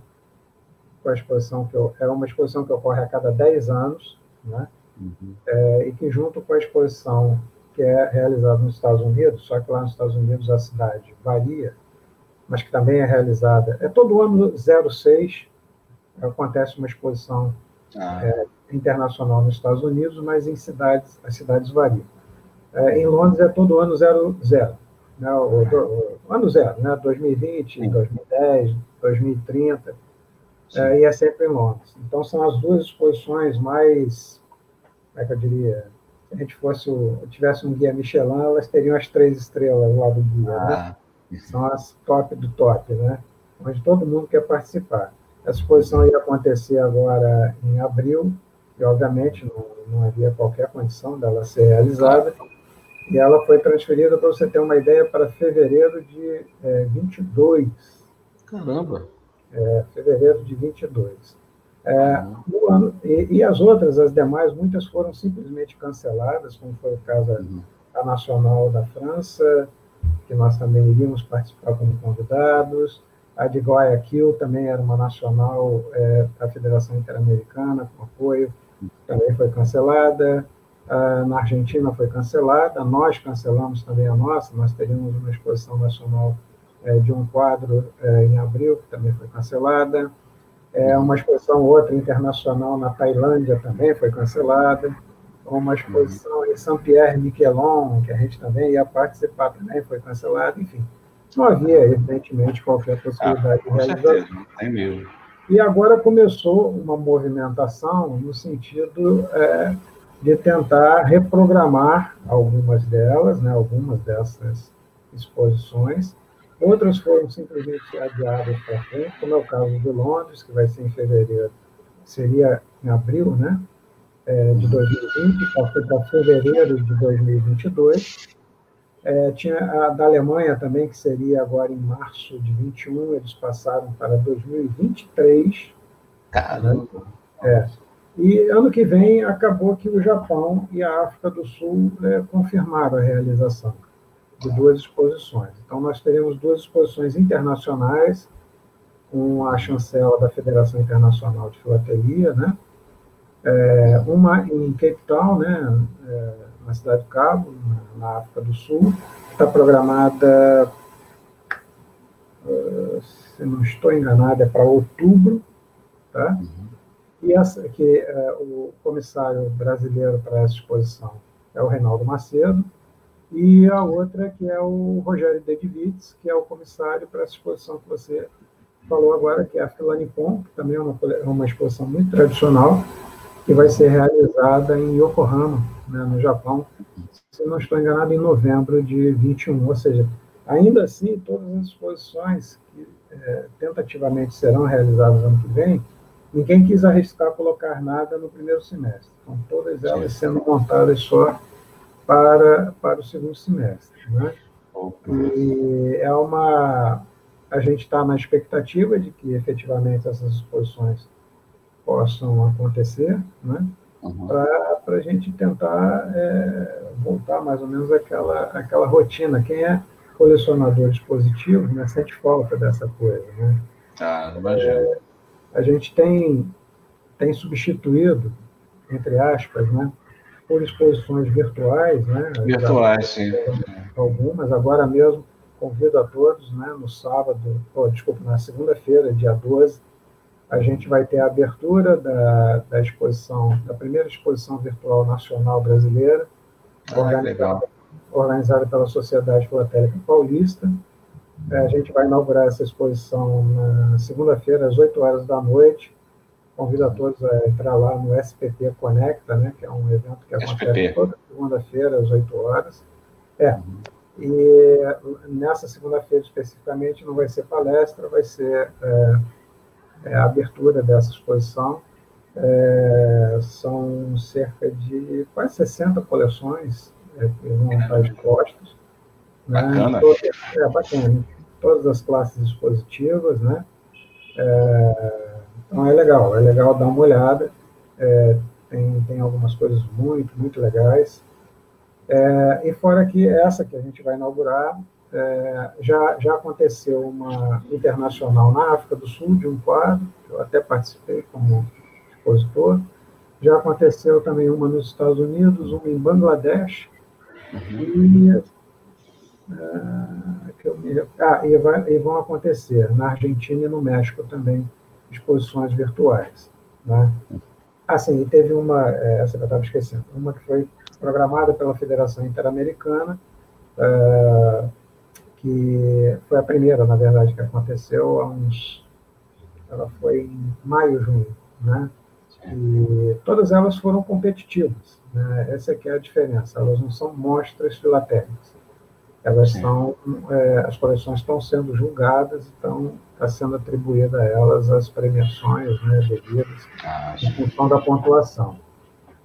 Speaker 3: com a exposição, que eu, é uma exposição que ocorre a cada 10 anos, né, uhum. É, e que junto com a exposição que é realizada nos Estados Unidos, só que lá nos Estados Unidos a cidade varia, mas que também é realizada. É todo ano 06 acontece uma exposição ah. é, internacional nos Estados Unidos, mas em cidades as cidades variam. É, em Londres é todo ano 00, né, o, o, o, ano zero, né, 2020, Sim. 2010, 2030, é, e é sempre em Londres. Então são as duas exposições mais, como é que eu diria, se a gente fosse tivesse um guia Michelin, elas teriam as três estrelas lá do guia. Né? Ah. Né? São as top do top, né? onde todo mundo quer participar. Essa exposição ia acontecer agora em abril, e obviamente não, não havia qualquer condição dela ser realizada, e ela foi transferida, para você ter uma ideia, para fevereiro de é, 22.
Speaker 2: Caramba!
Speaker 3: É, fevereiro de 22. É, ano, e, e, as outras, as demais, muitas foram simplesmente canceladas, como foi o caso uhum. da Nacional da França, que nós também iríamos participar como convidados. A de Guayaquil também era uma nacional é, da Federação Interamericana, com apoio, também foi cancelada. Ah, na Argentina foi cancelada, nós cancelamos também a nossa, nós teríamos uma exposição nacional é, de um quadro é, em abril, que também foi cancelada. É, uma exposição outra internacional na Tailândia também foi cancelada uma exposição em Saint-Pierre Miquelon, que a gente também ia participar também, foi cancelado, enfim. Não havia, evidentemente, qualquer possibilidade ah, de realização.
Speaker 2: Tem mesmo.
Speaker 3: E agora começou uma movimentação no sentido é, de tentar reprogramar algumas delas, né, algumas dessas exposições. Outras foram simplesmente adiadas para frente, como é o caso de Londres, que vai ser em fevereiro, seria em abril, né? É, de 2020, passou para fevereiro de 2022. É, tinha a da Alemanha também, que seria agora em março de 21, eles passaram para 2023.
Speaker 2: Caramba!
Speaker 3: É. E ano que vem acabou que o Japão e a África do Sul é, confirmaram a realização de duas exposições. Então, nós teremos duas exposições internacionais, com a chancela da Federação Internacional de Filatelia, né? É, uma em Cape Town, né, é, na cidade de Cabo, na África do Sul, está programada, uh, se não estou enganado, é para outubro, tá? Uhum. E essa, que uh, o comissário brasileiro para essa exposição é o Reinaldo Macedo, e a outra que é o Rogério Dedivitz, que é o comissário para essa exposição que você falou agora, que é a Filanipom, que também é uma, é uma exposição muito tradicional, que vai ser realizada em Yokohama, né, no Japão, se não estou enganado, em novembro de 21. Ou seja, ainda assim, todas as exposições que é, tentativamente serão realizadas ano que vem, ninguém quis arriscar colocar nada no primeiro semestre. Então, todas elas sendo montadas só para, para o segundo semestre. Né? E é uma. A gente está na expectativa de que efetivamente essas exposições possam acontecer, né? Uhum. para a gente tentar é, voltar mais ou menos àquela, àquela rotina. Quem é colecionador dispositivo né, sente falta dessa coisa. Né?
Speaker 2: Ah, imagino. É,
Speaker 3: a gente tem, tem substituído, entre aspas, né, por exposições virtuais. Né,
Speaker 2: virtuais, sim.
Speaker 3: Algumas, agora mesmo convido a todos, né, no sábado, oh, desculpa, na segunda-feira, dia 12, a gente vai ter a abertura da, da exposição, da primeira exposição virtual nacional brasileira,
Speaker 2: ah, organizada,
Speaker 3: organizada, pela Sociedade Filatélica Paulista. É, a gente vai inaugurar essa exposição na segunda-feira, às 8 horas da noite. Convido a todos a entrar lá no SPT Conecta, né, que é um evento que acontece SPT. toda segunda-feira, às 8 horas. É. E nessa segunda-feira especificamente não vai ser palestra, vai ser é, é, a abertura dessa exposição. É, são cerca de quase 60 coleções é, que vão estar expostas.
Speaker 2: Né? Bacana.
Speaker 3: é, bacana. Todas as classes expositivas, né? É, então é legal, é legal dar uma olhada. É, tem, tem algumas coisas muito, muito legais. É, e fora que essa que a gente vai inaugurar, é, já, já aconteceu uma internacional na África do Sul, de um quadro, eu até participei como expositor. Já aconteceu também uma nos Estados Unidos, uma em Bangladesh, uhum. e, é, que eu me, ah, e, vai, e vão acontecer na Argentina e no México também exposições virtuais. Né? Assim, teve uma, é, essa que eu estava esquecendo, uma que foi programada pela Federação Interamericana, é, que foi a primeira, na verdade, que aconteceu há uns. Ela foi em maio, junho, né? E todas elas foram competitivas, né? Essa é a diferença. Elas não são mostras filatéricas. Elas são, é, as coleções estão sendo julgadas, então está sendo atribuída a elas as premiações né, devidas ah, em função da pontuação.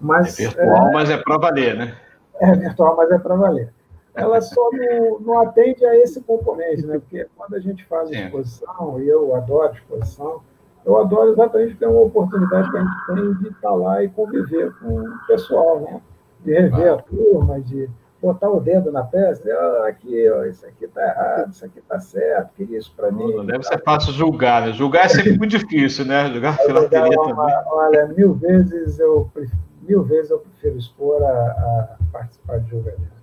Speaker 2: Mas, é virtual, é, mas é para valer, né?
Speaker 3: É virtual, mas é para valer. Ela só não, não, atende a esse componente, né? Porque quando a gente faz exposição, e eu adoro exposição, eu adoro exatamente ter uma oportunidade que a gente tem de estar lá e conviver com o pessoal, né? De rever ah. a turma, de botar o dedo na peça, oh, aqui, oh, isso aqui está errado, isso aqui está certo, que isso para mim.
Speaker 2: Não deve ser fácil julgar, né? Julgar é sempre muito difícil, né? Julgar filateria também.
Speaker 3: Olha, mil vezes eu mil vezes eu prefiro expor a, a participar de julgamento.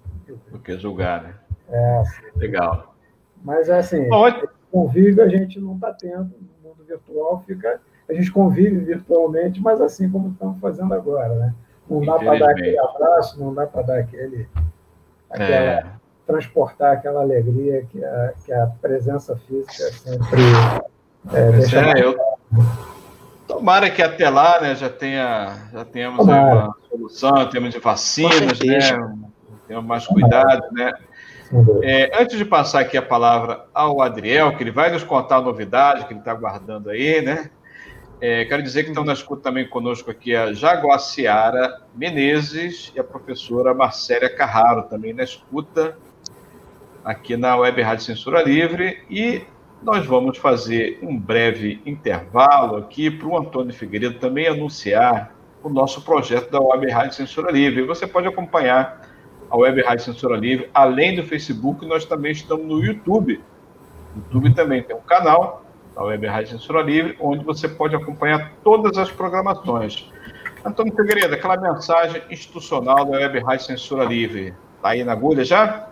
Speaker 2: Do que julgar, né?
Speaker 3: É, assim,
Speaker 2: Legal.
Speaker 3: Mas assim, Bom, convívio a gente não está tendo no mundo virtual, fica, a gente convive virtualmente, mas assim como estamos fazendo agora, né? Não dá para dar aquele abraço, não dá para dar aquele aquela, é. transportar aquela alegria que a, que a presença física sempre é, deixa. É, eu,
Speaker 2: Tomara que até lá né, já, tenha, já tenhamos uma solução, temos de vacinas, né, temos mais cuidado. Né? É, antes de passar aqui a palavra ao Adriel, que ele vai nos contar a novidade que ele está guardando aí, né? É, quero dizer que estão na escuta também conosco aqui a Jaguaciara Menezes e a professora Marcélia Carraro, também na escuta aqui na Web Rádio Censura Livre. E nós vamos fazer um breve intervalo aqui para o Antônio Figueiredo também anunciar o nosso projeto da Web Rádio Censura Livre. Você pode acompanhar a Web Rádio Censura Livre, além do Facebook, nós também estamos no YouTube. O YouTube também tem um canal, da Web Rádio Censura Livre, onde você pode acompanhar todas as programações. Antônio Figueiredo, aquela mensagem institucional da Web Rádio Censura Livre. Está aí na agulha já?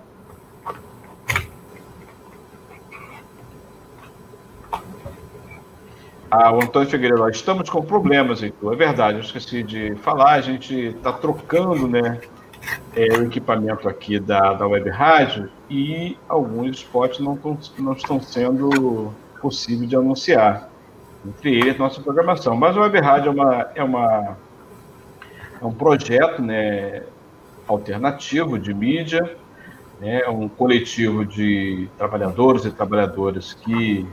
Speaker 2: Ah, o Antônio Figueiredo, estamos com problemas, Heitor. É verdade, eu esqueci de falar, a gente está trocando né, é, o equipamento aqui da, da web rádio e alguns spots não, não estão sendo possíveis de anunciar. Entre eles, nossa programação. Mas a web rádio é, uma, é, uma, é um projeto né, alternativo de mídia, né, é um coletivo de trabalhadores e trabalhadoras que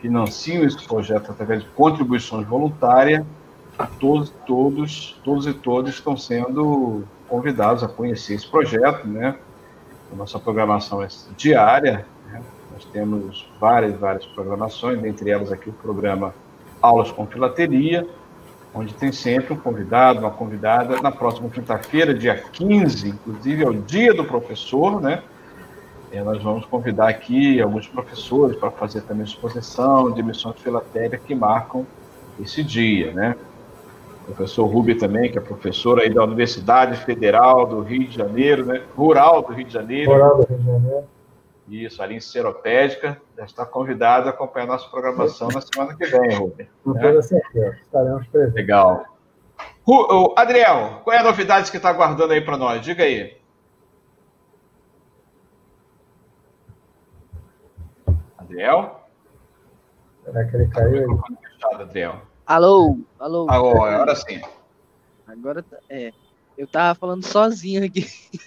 Speaker 2: financiam esse projeto através de contribuições voluntárias, todos, todos, todos e todas estão sendo convidados a conhecer esse projeto, né? A nossa programação é diária, né? nós temos várias, várias programações, dentre elas aqui o programa Aulas com Filateria, onde tem sempre um convidado, uma convidada. Na próxima quinta-feira, dia 15, inclusive, é o dia do professor, né? É, nós vamos convidar aqui alguns professores para fazer também exposição de missões filatéricas que marcam esse dia, né? Professor Rubi também, que é professor aí da Universidade Federal do Rio de Janeiro, né? Rural do Rio de Janeiro.
Speaker 3: Rural do Rio de Janeiro.
Speaker 2: Isso, ali em Seropédica, já está convidado a acompanhar a nossa programação na semana que vem, Rubi.
Speaker 3: Com né? toda certeza, estaremos presentes.
Speaker 2: Legal. Adriel, qual é a novidade que está aguardando aí para nós? Diga aí. Adriel?
Speaker 3: Será que ele caiu?
Speaker 2: Adriel.
Speaker 4: Alô, alô.
Speaker 2: Agora, agora sim.
Speaker 4: Agora, tá, é. Eu tava falando sozinho aqui.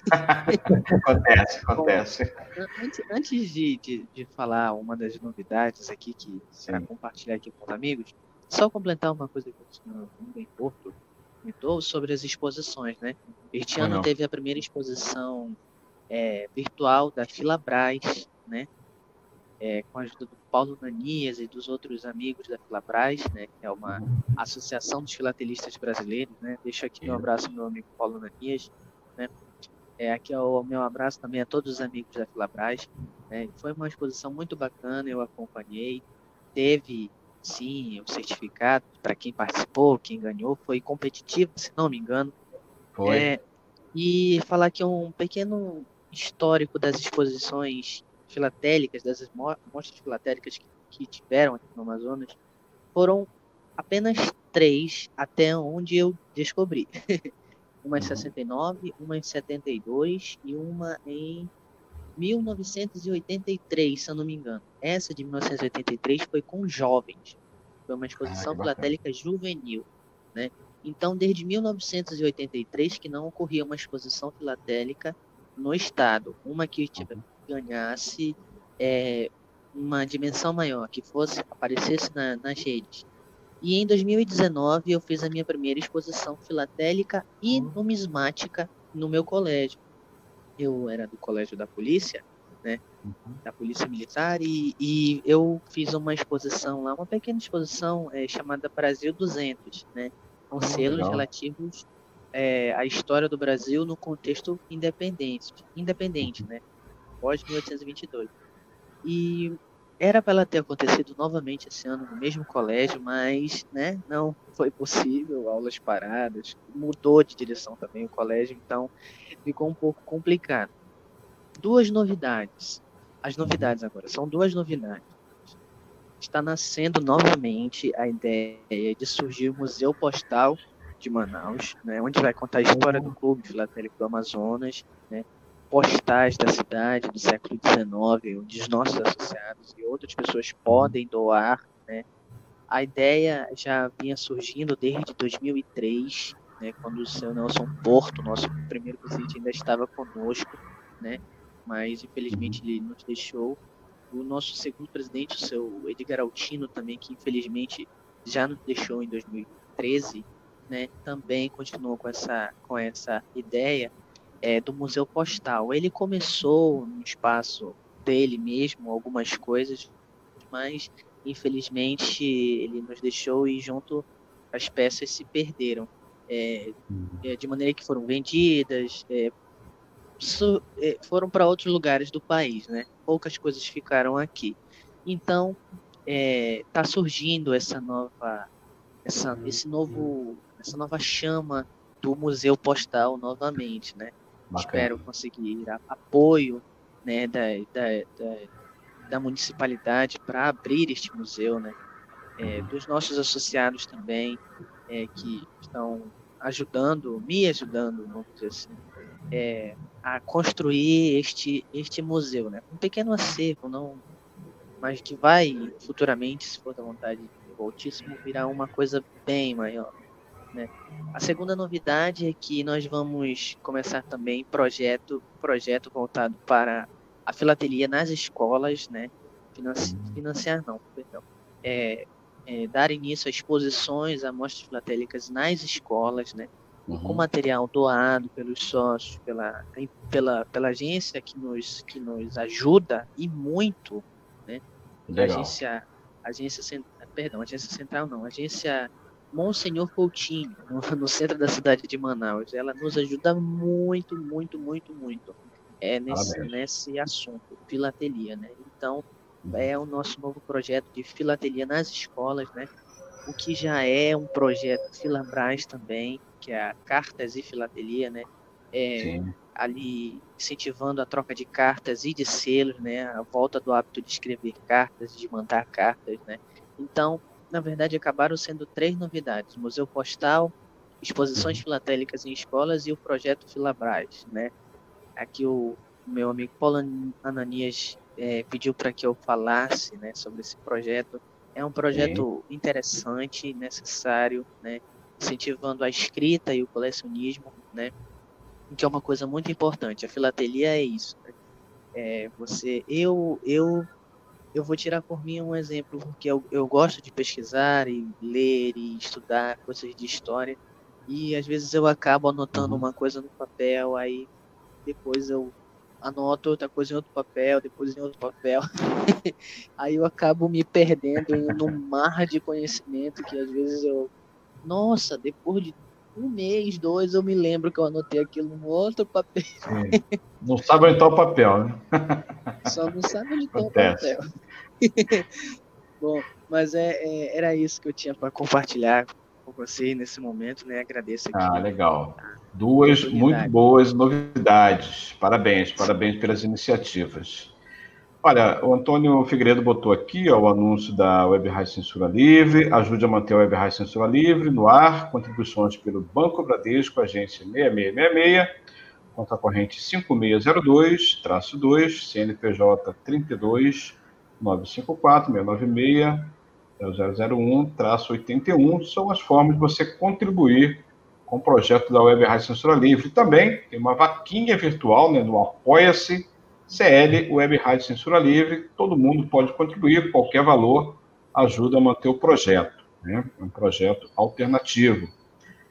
Speaker 2: acontece, *laughs* acontece.
Speaker 4: Bom, antes, antes de, de, de, falar uma das novidades aqui, que será compartilhar aqui com os amigos, só completar uma coisa que o senhor bem Porto comentou sobre as exposições, né? Este ano teve a primeira exposição é, virtual da Filabras, né? É, com a ajuda do Paulo Nanias e dos outros amigos da Filabras, né? Que é uma associação dos filatelistas brasileiros, né? Deixo aqui um abraço ao meu amigo Paulo Nanias, né? É, aqui é o meu abraço também a todos os amigos da Filabras. Né? Foi uma exposição muito bacana, eu acompanhei. Teve, sim, o certificado para quem participou, quem ganhou. Foi competitivo, se não me engano.
Speaker 2: Foi.
Speaker 4: É, e falar aqui um pequeno histórico das exposições filatélicas, das mostras filatélicas que, que tiveram aqui no Amazonas. Foram apenas três até onde eu descobri. *laughs* uma em 69, uma em 72 e uma em 1983, se eu não me engano. Essa de 1983 foi com jovens. Foi uma exposição ah, filatélica juvenil, né? Então, desde 1983 que não ocorria uma exposição filatélica no estado, uma que uhum. Ganhasse é, uma dimensão maior, que fosse aparecesse na, nas redes. E em 2019 eu fiz a minha primeira exposição filatélica e uhum. numismática no meu colégio. Eu era do colégio da polícia, né? Uhum. Da polícia militar e, e, eu fiz uma exposição lá, uma pequena exposição é, chamada Brasil 200, né? Com uhum, selos legal. relativos é, à história do Brasil no contexto independente, independente, né? Pós 1822. E era para ela ter acontecido novamente esse ano no mesmo colégio, mas né, não foi possível, aulas paradas, mudou de direção também o colégio, então ficou um pouco complicado. Duas novidades. As novidades agora são duas novidades. Está nascendo novamente a ideia de surgir o Museu Postal de Manaus, né, onde vai contar a história do Clube Filatélico do Amazonas, postais da cidade do século XIX, onde os nossos associados e outras pessoas podem doar. Né? A ideia já vinha surgindo desde 2003, né, quando o seu Nelson Porto, nosso primeiro presidente, ainda estava conosco, né? mas infelizmente ele nos deixou. O nosso segundo presidente, o seu Edgar Altino, também, que infelizmente já nos deixou em 2013, né, também continuou com essa, com essa ideia é, do Museu Postal. Ele começou no espaço dele mesmo, algumas coisas, mas infelizmente ele nos deixou e junto as peças se perderam. É, uhum. é, de maneira que foram vendidas, é, é, foram para outros lugares do país, né? Poucas coisas ficaram aqui. Então está é, surgindo essa nova, essa, esse novo, essa nova chama do Museu Postal novamente, né? Bacana. Espero conseguir apoio né, da, da, da, da municipalidade para abrir este museu, né? É, uhum. dos nossos associados também, é, que estão ajudando, me ajudando, vamos dizer assim, é, a construir este, este museu, né? Um pequeno acervo, não, mas que vai futuramente, se for da vontade do Altíssimo, virar uma coisa bem maior. Né? A segunda novidade é que nós vamos começar também projeto projeto voltado para a filatelia nas escolas, né? Financi uhum. financiar não, perdão. É, é, dar início a exposições, a mostras filatélicas nas escolas, né? Uhum. Com material doado pelos sócios, pela, pela, pela agência que nos, que nos ajuda e muito, né? Legal. Agência, agência, perdão, agência central não, agência Monsenhor Coutinho, no, no, centro da cidade de Manaus. Ela nos ajuda muito, muito, muito, muito é, nesse, nesse assunto, filatelia, né? Então, uhum. é o nosso novo projeto de filatelia nas escolas, né? O que já é um projeto Filabras também, que é a Cartas e Filatelia, né? É, ali incentivando a troca de cartas e de selos, né? A volta do hábito de escrever cartas, de mandar cartas, né? Então, na verdade, acabaram sendo três novidades: Museu Postal, exposições filatélicas em escolas e o projeto Filabras, né? Aqui o meu amigo Paulo Ananias é, pediu para que eu falasse, né, sobre esse projeto. É um projeto interessante, necessário, né, incentivando a escrita e o colecionismo, né, que é uma coisa muito importante. A filatelia é isso. Né? É, você, eu, eu eu vou tirar por mim um exemplo, porque eu, eu gosto de pesquisar e ler e estudar coisas de história, e às vezes eu acabo anotando uhum. uma coisa no papel, aí depois eu anoto outra coisa em outro papel, depois em outro papel. *laughs* aí eu acabo me perdendo um mar de conhecimento que às vezes eu. Nossa, depois de um mês, dois, eu me lembro que eu anotei aquilo no outro papel.
Speaker 2: Não sabe onde está o papel, né? *laughs*
Speaker 4: Só não sabe onde está o papel. *laughs* Bom, mas é, é, era isso que eu tinha para compartilhar com você nesse momento, né? Agradeço aqui.
Speaker 2: Ah, legal. Duas muito boas novidades. Parabéns, parabéns pelas iniciativas. Olha, o Antônio Figueiredo botou aqui ó, o anúncio da Web Rádio Censura Livre. Ajude a manter a Web Rádio Censura Livre no ar. Contribuições pelo Banco Bradesco, agência 6666, conta corrente 5602-2, CNPJ 32 954 696 0001-81. São as formas de você contribuir com o projeto da Web Rádio Censura Livre. Também tem uma vaquinha virtual né, no Apoia-se CL Web Rádio Censura Livre, todo mundo pode contribuir, qualquer valor ajuda a manter o projeto. Né? É um projeto alternativo.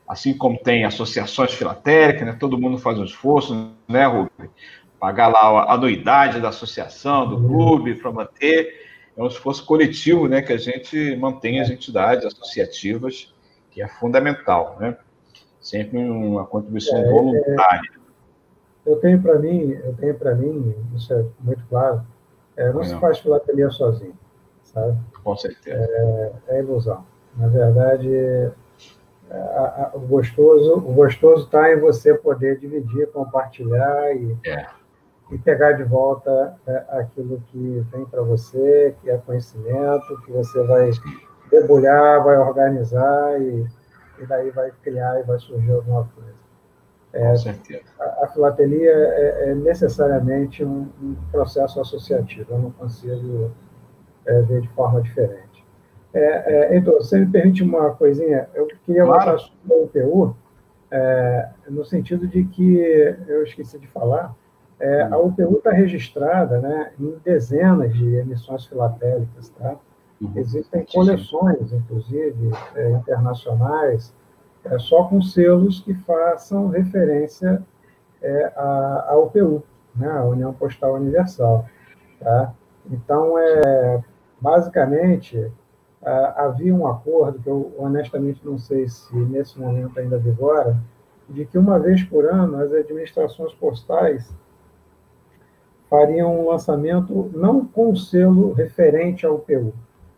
Speaker 2: Assim como tem associações filatéricas, né? todo mundo faz um esforço, né, Rubem? Pagar lá a anuidade da associação, do clube, para manter. É um esforço coletivo né, que a gente mantém as entidades associativas, que é fundamental. Né? Sempre uma contribuição voluntária
Speaker 3: eu tenho para mim, eu tenho para mim, isso é muito claro, é, não, não, se faz filatelia sozinho, sabe?
Speaker 2: Com certeza.
Speaker 3: É, é ilusão. Na verdade, é, a, a, o gostoso, o gostoso está em você poder dividir, compartilhar e,
Speaker 2: é.
Speaker 3: e pegar de volta é, aquilo que vem para você, que é conhecimento, que você vai debulhar, vai organizar e, e daí vai criar e vai surgir alguma coisa.
Speaker 2: É.
Speaker 3: A, a filatelia é, é necessariamente um, um, processo associativo, eu não consigo é, ver de forma diferente. É, então, você me permite uma coisinha? Eu queria claro. sobre o UPU, é, no sentido de que, eu esqueci de falar, é, a UPU está registrada né, em dezenas de emissões filatélicas. Tá? Uhum. Existem coleções, inclusive, internacionais, é, só com selos que façam referência é, à, à UPU, né, a União Postal Universal. Tá? Então, é, basicamente, havia um acordo, que eu honestamente não sei se nesse momento ainda vigora, de que uma vez por ano as administrações postais fariam um lançamento não com selo referente ao UPU,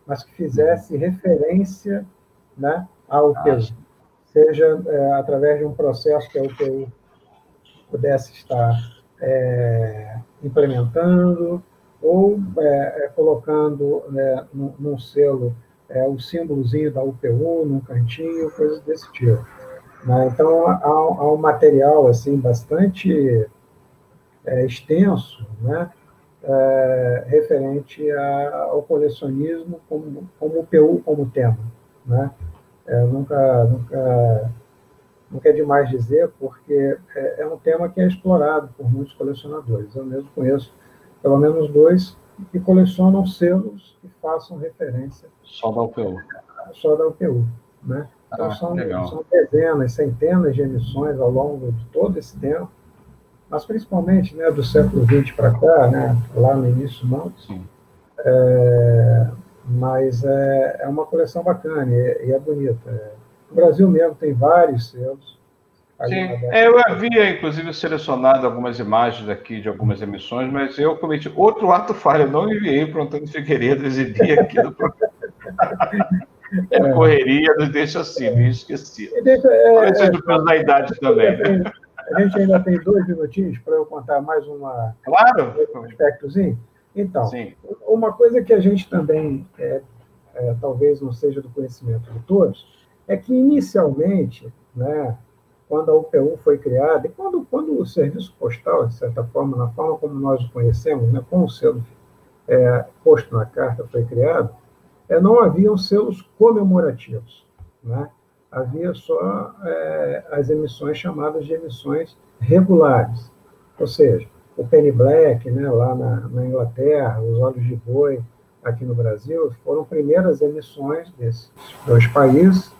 Speaker 3: mas que fizesse referência né, ao UPU. Seja é, através de um processo que a UPU pudesse estar é, implementando ou é, é colocando né, num, num, selo é, o símbolozinho da UPU num cantinho, coisas desse tipo. Né? Então, há, há, um material assim bastante é, extenso, né? referente ao colecionismo como, como UPU como tema, né? É, nunca, nunca, nunca é demais dizer, porque é, é, um tema que é explorado por muitos colecionadores. Eu mesmo conheço pelo menos dois que colecionam selos que façam referência.
Speaker 2: Só da UPU.
Speaker 3: Só da UPU. Né? Então, ah, são, são, dezenas, centenas de emissões ao longo de todo esse tempo, mas principalmente né, do século XX para cá, né, lá no início não. Sim. É, mas é, é uma coleção bacana e é, e é bonita. É. O Brasil mesmo tem vários selos.
Speaker 2: Sim, é, eu havia, inclusive, selecionado algumas imagens aqui de algumas emissões, mas eu cometi outro ato falho. Eu não enviei para o Antônio Figueiredo exibir aqui no programa. É, correria, nos deixa assim, me esqueci. Deixa, é, seja é, da idade também, né?
Speaker 3: A gente ainda tem dois minutinhos para eu contar mais uma,
Speaker 2: claro.
Speaker 3: um aspectozinho. Então, Sim. uma coisa que a gente também, é, é, talvez não seja do conhecimento de todos, é que inicialmente, né, quando a UPU foi criada, e quando, quando o serviço postal, de certa forma, na forma como nós o conhecemos, né, com o selo é, posto na carta foi criado, é, não haviam selos comemorativos. Né? Havia só é, as emissões chamadas de emissões regulares. Ou seja, o Penny Black, né, lá na, na, Inglaterra, os Olhos de Boi, aqui no Brasil, foram primeiras emissões desses dois países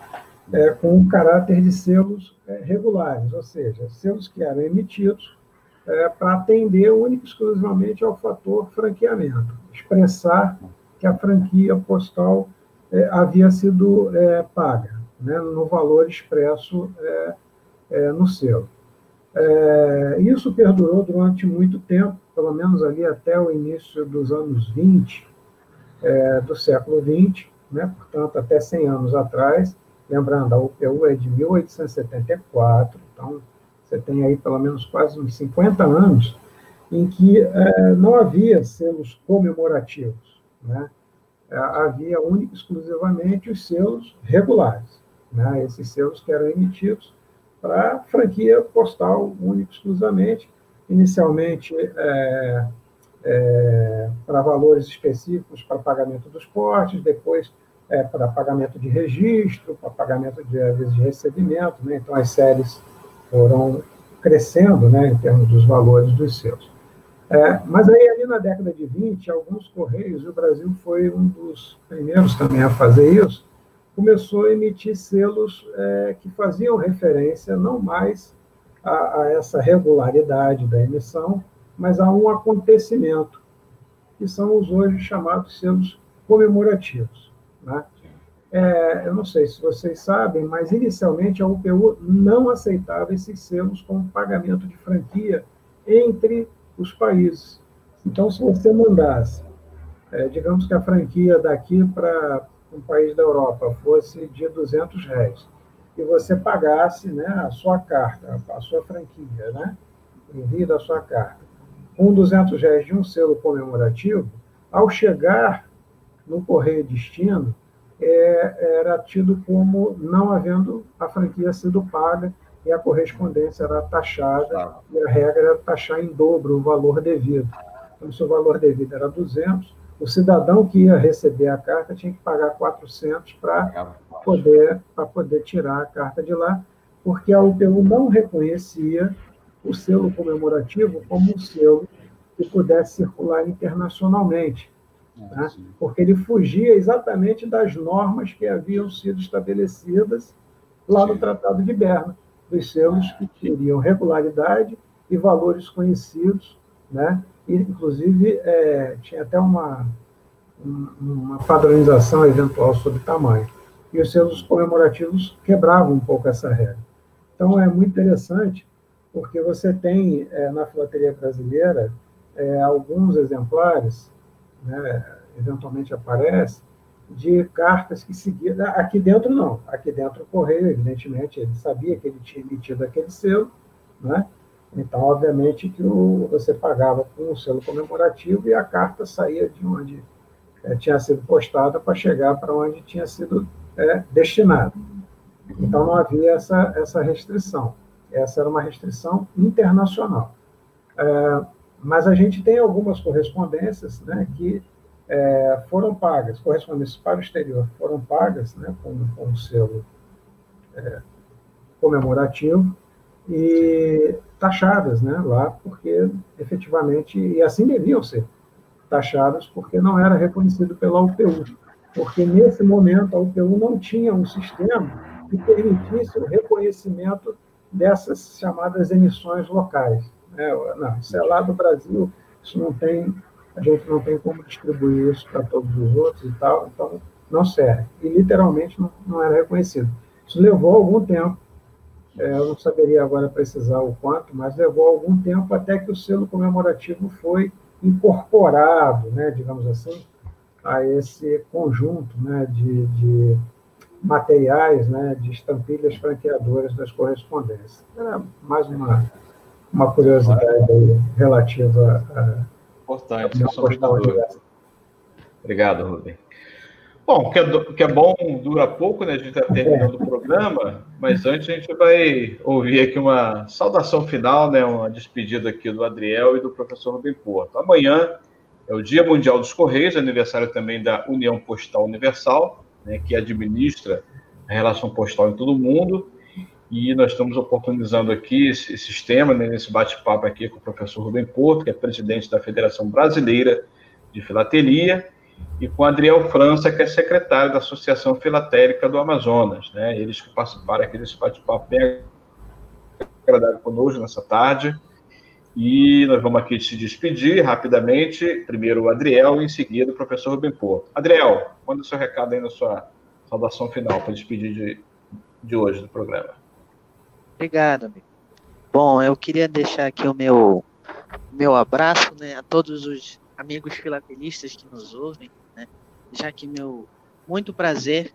Speaker 3: é, com um caráter de selos é, regulares, ou seja, selos que eram emitidos é, para atender único exclusivamente ao fator franqueamento, expressar que a franquia postal é, havia sido é, paga né, no valor expresso é, no selo. Isso perdurou durante muito tempo, pelo menos ali até o início dos anos 20 do século 20, né, portanto, até 100 anos atrás, Lembrando, a UPU é de 1874, então você tem aí pelo menos quase uns 50 anos em que é, não havia selos comemorativos, né? É, havia único exclusivamente os selos regulares, né? Esses selos que eram emitidos para franquia postal único exclusivamente, inicialmente é, é, para valores específicos para pagamento dos portes, depois é, para pagamento de registro, para pagamento de vezes de recebimento, né? então as séries foram crescendo né, em termos dos valores dos seus. É, mas aí, ali na década de 20, alguns correios, o Brasil foi um dos primeiros também a fazer isso, começou a emitir selos é, que faziam referência não mais a, a, essa regularidade da emissão, mas a um acontecimento, que são os hoje chamados selos comemorativos. Né? É, eu não sei se vocês sabem, mas inicialmente a UPU não aceitava esses selos como pagamento de franquia entre os países. Então, se você mandasse, é, digamos que a franquia daqui para um país da Europa fosse de 200 reais, e você pagasse né, a sua carta, a sua franquia, né, o envio da sua carta, com 200 reais de um selo comemorativo, ao chegar no correio destino, é, era tido como não havendo a franquia sido paga e a correspondência era taxada, e a regra era taxar em dobro o valor devido. Então, se o valor devido era 200, o cidadão que ia receber a carta tinha que pagar 400 para poder, poder tirar a carta de lá, porque a UPU não reconhecia o selo comemorativo como um selo que pudesse circular internacionalmente né? porque ele fugia exatamente das normas que haviam sido estabelecidas lá no Tratado de Berna, dos selos que teriam regularidade e valores conhecidos, né? Inclusive é, tinha até uma, uma padronização eventual sobre tamanho. E os selos comemorativos quebravam um pouco essa regra. Então é muito interessante, porque você tem é, na filateria brasileira é, alguns exemplares né, eventualmente aparece, de cartas que seguiam. Aqui dentro, não. Aqui dentro, o correio, evidentemente, ele sabia que ele tinha emitido aquele selo, né? Então, obviamente, que o, você pagava com o selo comemorativo e a carta saía de onde é, tinha sido postada para chegar para onde tinha sido é, destinada. Então, não havia essa, essa restrição. Essa era uma restrição internacional. É, mas a gente tem algumas correspondências né, que é, foram pagas, correspondências para o exterior, foram pagas né, com, com um selo comemorativo e taxadas né, lá, porque efetivamente, e assim deviam ser taxadas, porque não era reconhecido pela UPU. Porque nesse momento a UPU não tinha um sistema que permitisse o reconhecimento dessas chamadas emissões locais. É, não, isso é lá do Brasil, isso não tem, a gente não tem como distribuir isso para todos os outros e tal, então não serve. E literalmente não, não era reconhecido. Isso levou algum tempo, eu não saberia agora precisar o quanto, mas levou algum tempo até que o selo comemorativo foi incorporado, né, digamos assim, a esse conjunto né, de, de materiais, né, de estampilhas franqueadoras das correspondências. Era mais uma uma curiosidade aí relativa a.
Speaker 2: Importante, Obrigado, Rubem. Bom, o que, é, que é bom dura pouco, né? A gente está terminando o programa, mas antes a gente vai ouvir aqui uma saudação final, né? Uma despedida aqui do Adriel e do professor Rubem Porto. Amanhã é o Dia Mundial dos Correios, aniversário também da União Postal Universal, né, que administra a relação postal em todo o mundo e nós estamos oportunizando aqui esse, esse tema, né, nesse bate-papo aqui com o professor Rubem Porto, que é presidente da Federação Brasileira de Filatelia, e com Adriel França, que é secretário da Associação Filatélica do Amazonas. Né? Eles que participaram aqui desse bate-papo bem agradável conosco nessa tarde. E nós vamos aqui se despedir rapidamente. Primeiro o Adriel e em seguida o professor Rubem Porto. Adriel, manda o seu recado aí na sua saudação final para despedir de, de hoje do programa.
Speaker 4: Obrigado, amigo. Bom, eu queria deixar aqui o meu, meu abraço né, a todos os amigos filatelistas que nos ouvem, né, já que meu muito prazer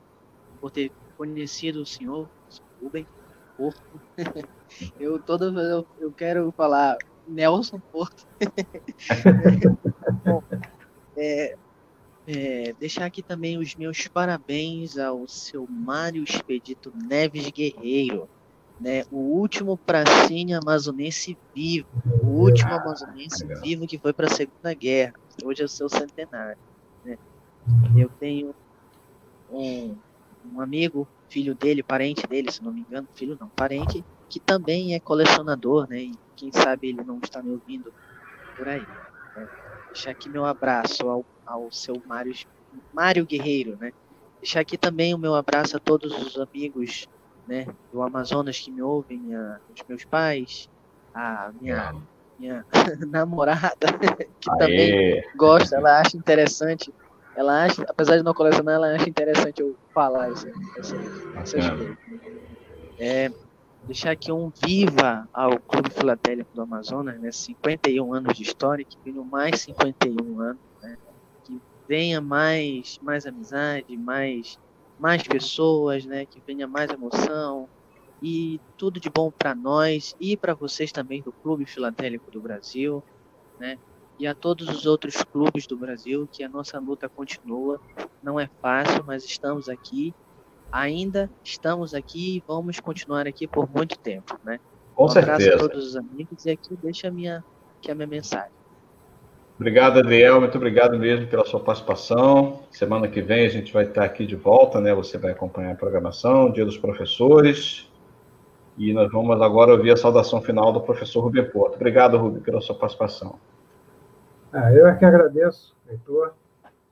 Speaker 4: por ter conhecido o senhor Rubem Porto. *laughs* eu todo eu, eu quero falar Nelson Porto. *laughs* Bom, é, é, deixar aqui também os meus parabéns ao seu Mário Expedito Neves Guerreiro, né? O último pracinha amazonense vivo, o último amazonense vivo que foi para a Segunda Guerra. Hoje é o seu centenário. Né? Eu tenho um, um amigo, filho dele, parente dele, se não me engano, filho não, parente, que também é colecionador, né? E quem sabe ele não está me ouvindo por aí. Né? Deixar aqui meu abraço ao, ao seu Mário, Mário Guerreiro, né? Deixar aqui também o meu abraço a todos os amigos né, do Amazonas que me ouvem, os meus pais, a minha, minha *laughs* namorada, *laughs* que Aê. também gosta, ela acha interessante. Ela acha, apesar de não colecionar, ela acha interessante eu falar isso, essas coisas. É, deixar aqui um viva ao Clube Filatélico do Amazonas, né? 51 anos de história, que venham mais 51 anos, né? Que venha mais, mais amizade, mais, mais pessoas, né? Que venha mais emoção e tudo de bom para nós e para vocês também do Clube Filatélico do Brasil, né? E a todos os outros clubes do Brasil, que a nossa luta continua. Não é fácil, mas estamos aqui ainda estamos aqui e vamos continuar aqui por muito tempo, né?
Speaker 2: Com um certeza. abraço
Speaker 4: a todos os amigos e aqui deixa a minha, aqui a minha mensagem.
Speaker 2: Obrigado, Adriel. Muito obrigado mesmo pela sua participação. Semana que vem a gente vai estar aqui de volta, né? Você vai acompanhar a programação, Dia dos Professores. E nós vamos agora ouvir a saudação final do professor Rubem Porto. Obrigado, Rubem, pela sua participação.
Speaker 3: Ah, eu é que agradeço, Heitor.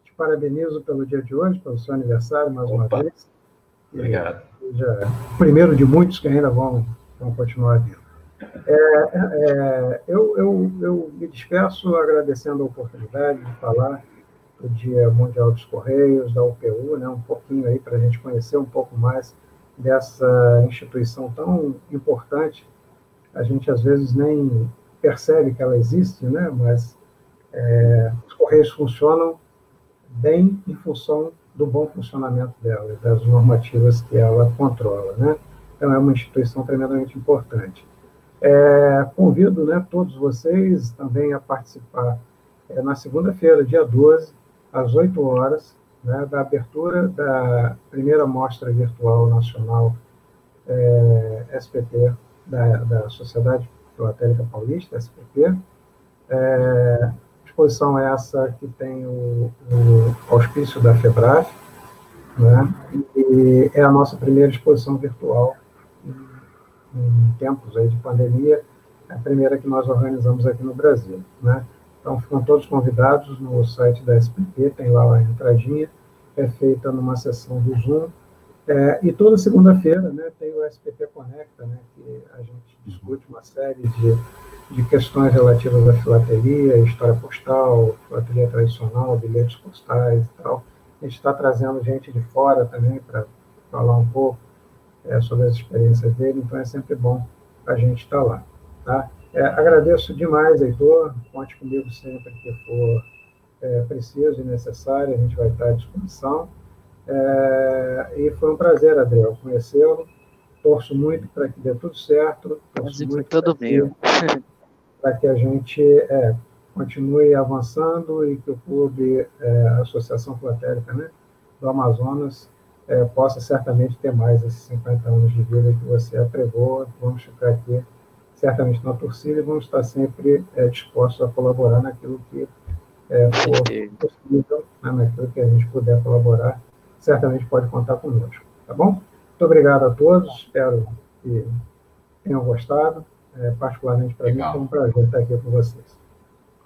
Speaker 3: Te parabenizo pelo dia de hoje, pelo seu aniversário, mais Opa. uma vez.
Speaker 2: Obrigado.
Speaker 3: Já, o primeiro de muitos que ainda vão, vão continuar vindo. É, é, eu, eu, eu me despeço agradecendo a oportunidade de falar do Dia Mundial dos Correios, da UPU, né, um pouquinho aí para a gente conhecer um pouco mais dessa instituição tão importante. A gente às vezes nem percebe que ela existe, né, mas é, os Correios funcionam bem em função do bom funcionamento dela, das normativas que ela controla, né? Então, é uma instituição tremendamente importante. É, convido né, todos vocês também a participar é, na segunda-feira, dia 12, às 8 horas, né, da abertura da primeira Mostra Virtual Nacional é, SPP, da, da Sociedade Filatélica Paulista, SPP. É, exposição é essa que tem o, o auspício da FEBRAF, né? e é a nossa primeira exposição virtual em, em tempos aí de pandemia, é a primeira que nós organizamos aqui no Brasil. Né? Então, ficam todos convidados no site da SPP, tem lá a entradinha, é feita numa sessão do Zoom, é, e toda segunda-feira né, tem o SPP Conecta, né, que a gente discute uma série de de questões relativas à filatelia, história postal, filatelia tradicional, bilhetes postais e tal. A gente está trazendo gente de fora também para falar um pouco é, sobre as experiências dele, então é sempre bom a gente estar tá lá. Tá? É, agradeço demais, Heitor, conte comigo sempre que for é, preciso e necessário, a gente vai estar à disposição. É, e foi um prazer, Adriel, conhecê-lo. Torço muito para que dê tudo certo.
Speaker 4: Torço muito todo meu. *laughs*
Speaker 3: para que a gente é, continue avançando e que o clube, é, a Associação Filatélica né, do Amazonas, é, possa certamente ter mais esses 50 anos de vida que você apregou. Vamos ficar aqui certamente na torcida e vamos estar sempre é, dispostos a colaborar naquilo que é, for possível, né, naquilo que a gente puder colaborar. Certamente pode contar conosco, tá bom? Muito obrigado a todos, espero que tenham gostado é, particularmente para mim, foi um prazer estar aqui com vocês.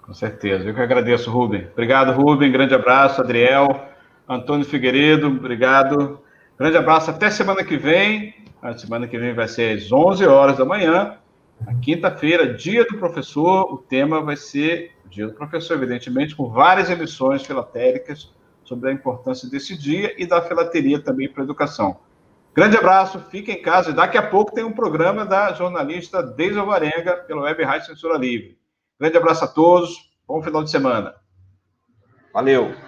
Speaker 2: Com certeza. Eu que agradeço, Rubem. Obrigado, Rubem. Grande abraço, Adriel. Antônio Figueiredo, obrigado. Grande abraço. Até semana que vem. A semana que vem vai ser às 11 horas da manhã. Na quinta-feira, dia do professor. O tema vai ser dia do professor, evidentemente, com várias emissões filatéricas sobre a importância desse dia e da filateria também para a educação. Grande abraço, fique em casa. Daqui a pouco tem um programa da jornalista Deise Alvarenga pelo Web Rádio Censura Livre. Grande abraço a todos. Bom final de semana. Valeu.